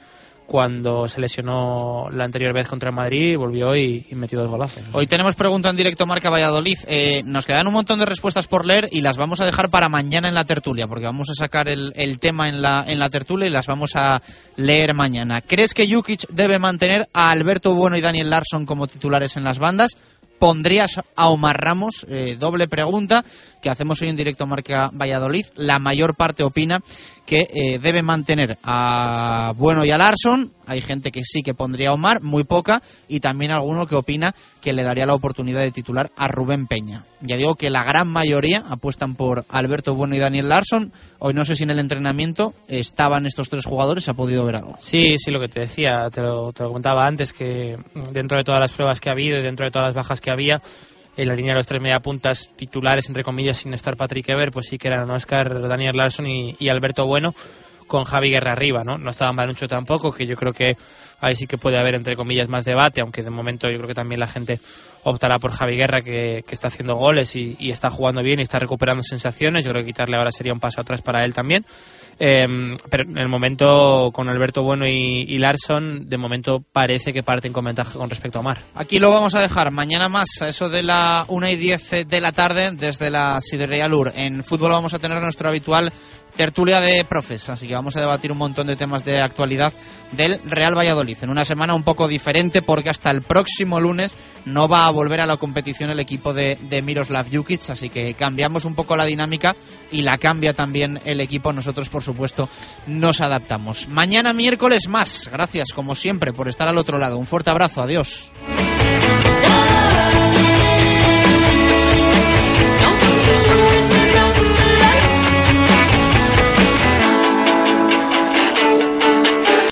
cuando se lesionó la anterior vez contra el Madrid, volvió y, metió dos golazos. Hoy tenemos pregunta en directo Marca Valladolid. Eh, nos quedan un montón de respuestas por leer y las vamos a dejar para mañana en la tertulia, porque vamos a sacar el, el tema en la, en la tertulia y las vamos a leer mañana. ¿Crees que Jukic debe mantener a Alberto Bueno y Daniel Larsson como titulares en las bandas? ¿Pondrías a Omar Ramos? Eh, doble pregunta que hacemos hoy en directo Marca Valladolid. La mayor parte opina que eh, debe mantener a Bueno y a Larson. Hay gente que sí que pondría a Omar, muy poca, y también alguno que opina que le daría la oportunidad de titular a Rubén Peña. Ya digo que la gran mayoría apuestan por Alberto Bueno y Daniel Larson. Hoy no sé si en el entrenamiento estaban estos tres jugadores, se ha podido ver algo. Sí, sí, lo que te decía, te lo, te lo contaba antes, que dentro de todas las pruebas que ha habido y dentro de todas las bajas que había, en la línea de los tres mediapuntas titulares, entre comillas, sin estar Patrick Ever, pues sí que eran Oscar, Daniel Larson y, Alberto Bueno, con Javi Guerra arriba, ¿no? No estaba Manucho tampoco, que yo creo que ahí sí que puede haber, entre comillas, más debate, aunque de momento yo creo que también la gente optará por Javi Guerra, que, que está haciendo goles y, y está jugando bien y está recuperando sensaciones. Yo creo que quitarle ahora sería un paso atrás para él también. Eh, pero en el momento con Alberto Bueno y, y Larson, de momento parece que parten con ventaja con respecto a Omar. Aquí lo vamos a dejar. Mañana más, a eso de la 1 y 10 de la tarde, desde la Sidería Lur. En fútbol vamos a tener nuestro habitual tertulia de profes, así que vamos a debatir un montón de temas de actualidad del Real Valladolid. En una semana un poco diferente porque hasta el próximo lunes no va a volver a la competición el equipo de, Miroslav Jukic, así que cambiamos un poco la dinámica y la cambia también el equipo. Nosotros, por supuesto, nos adaptamos. Mañana miércoles más. Gracias, como siempre, por estar al otro lado. Un fuerte abrazo. Adiós.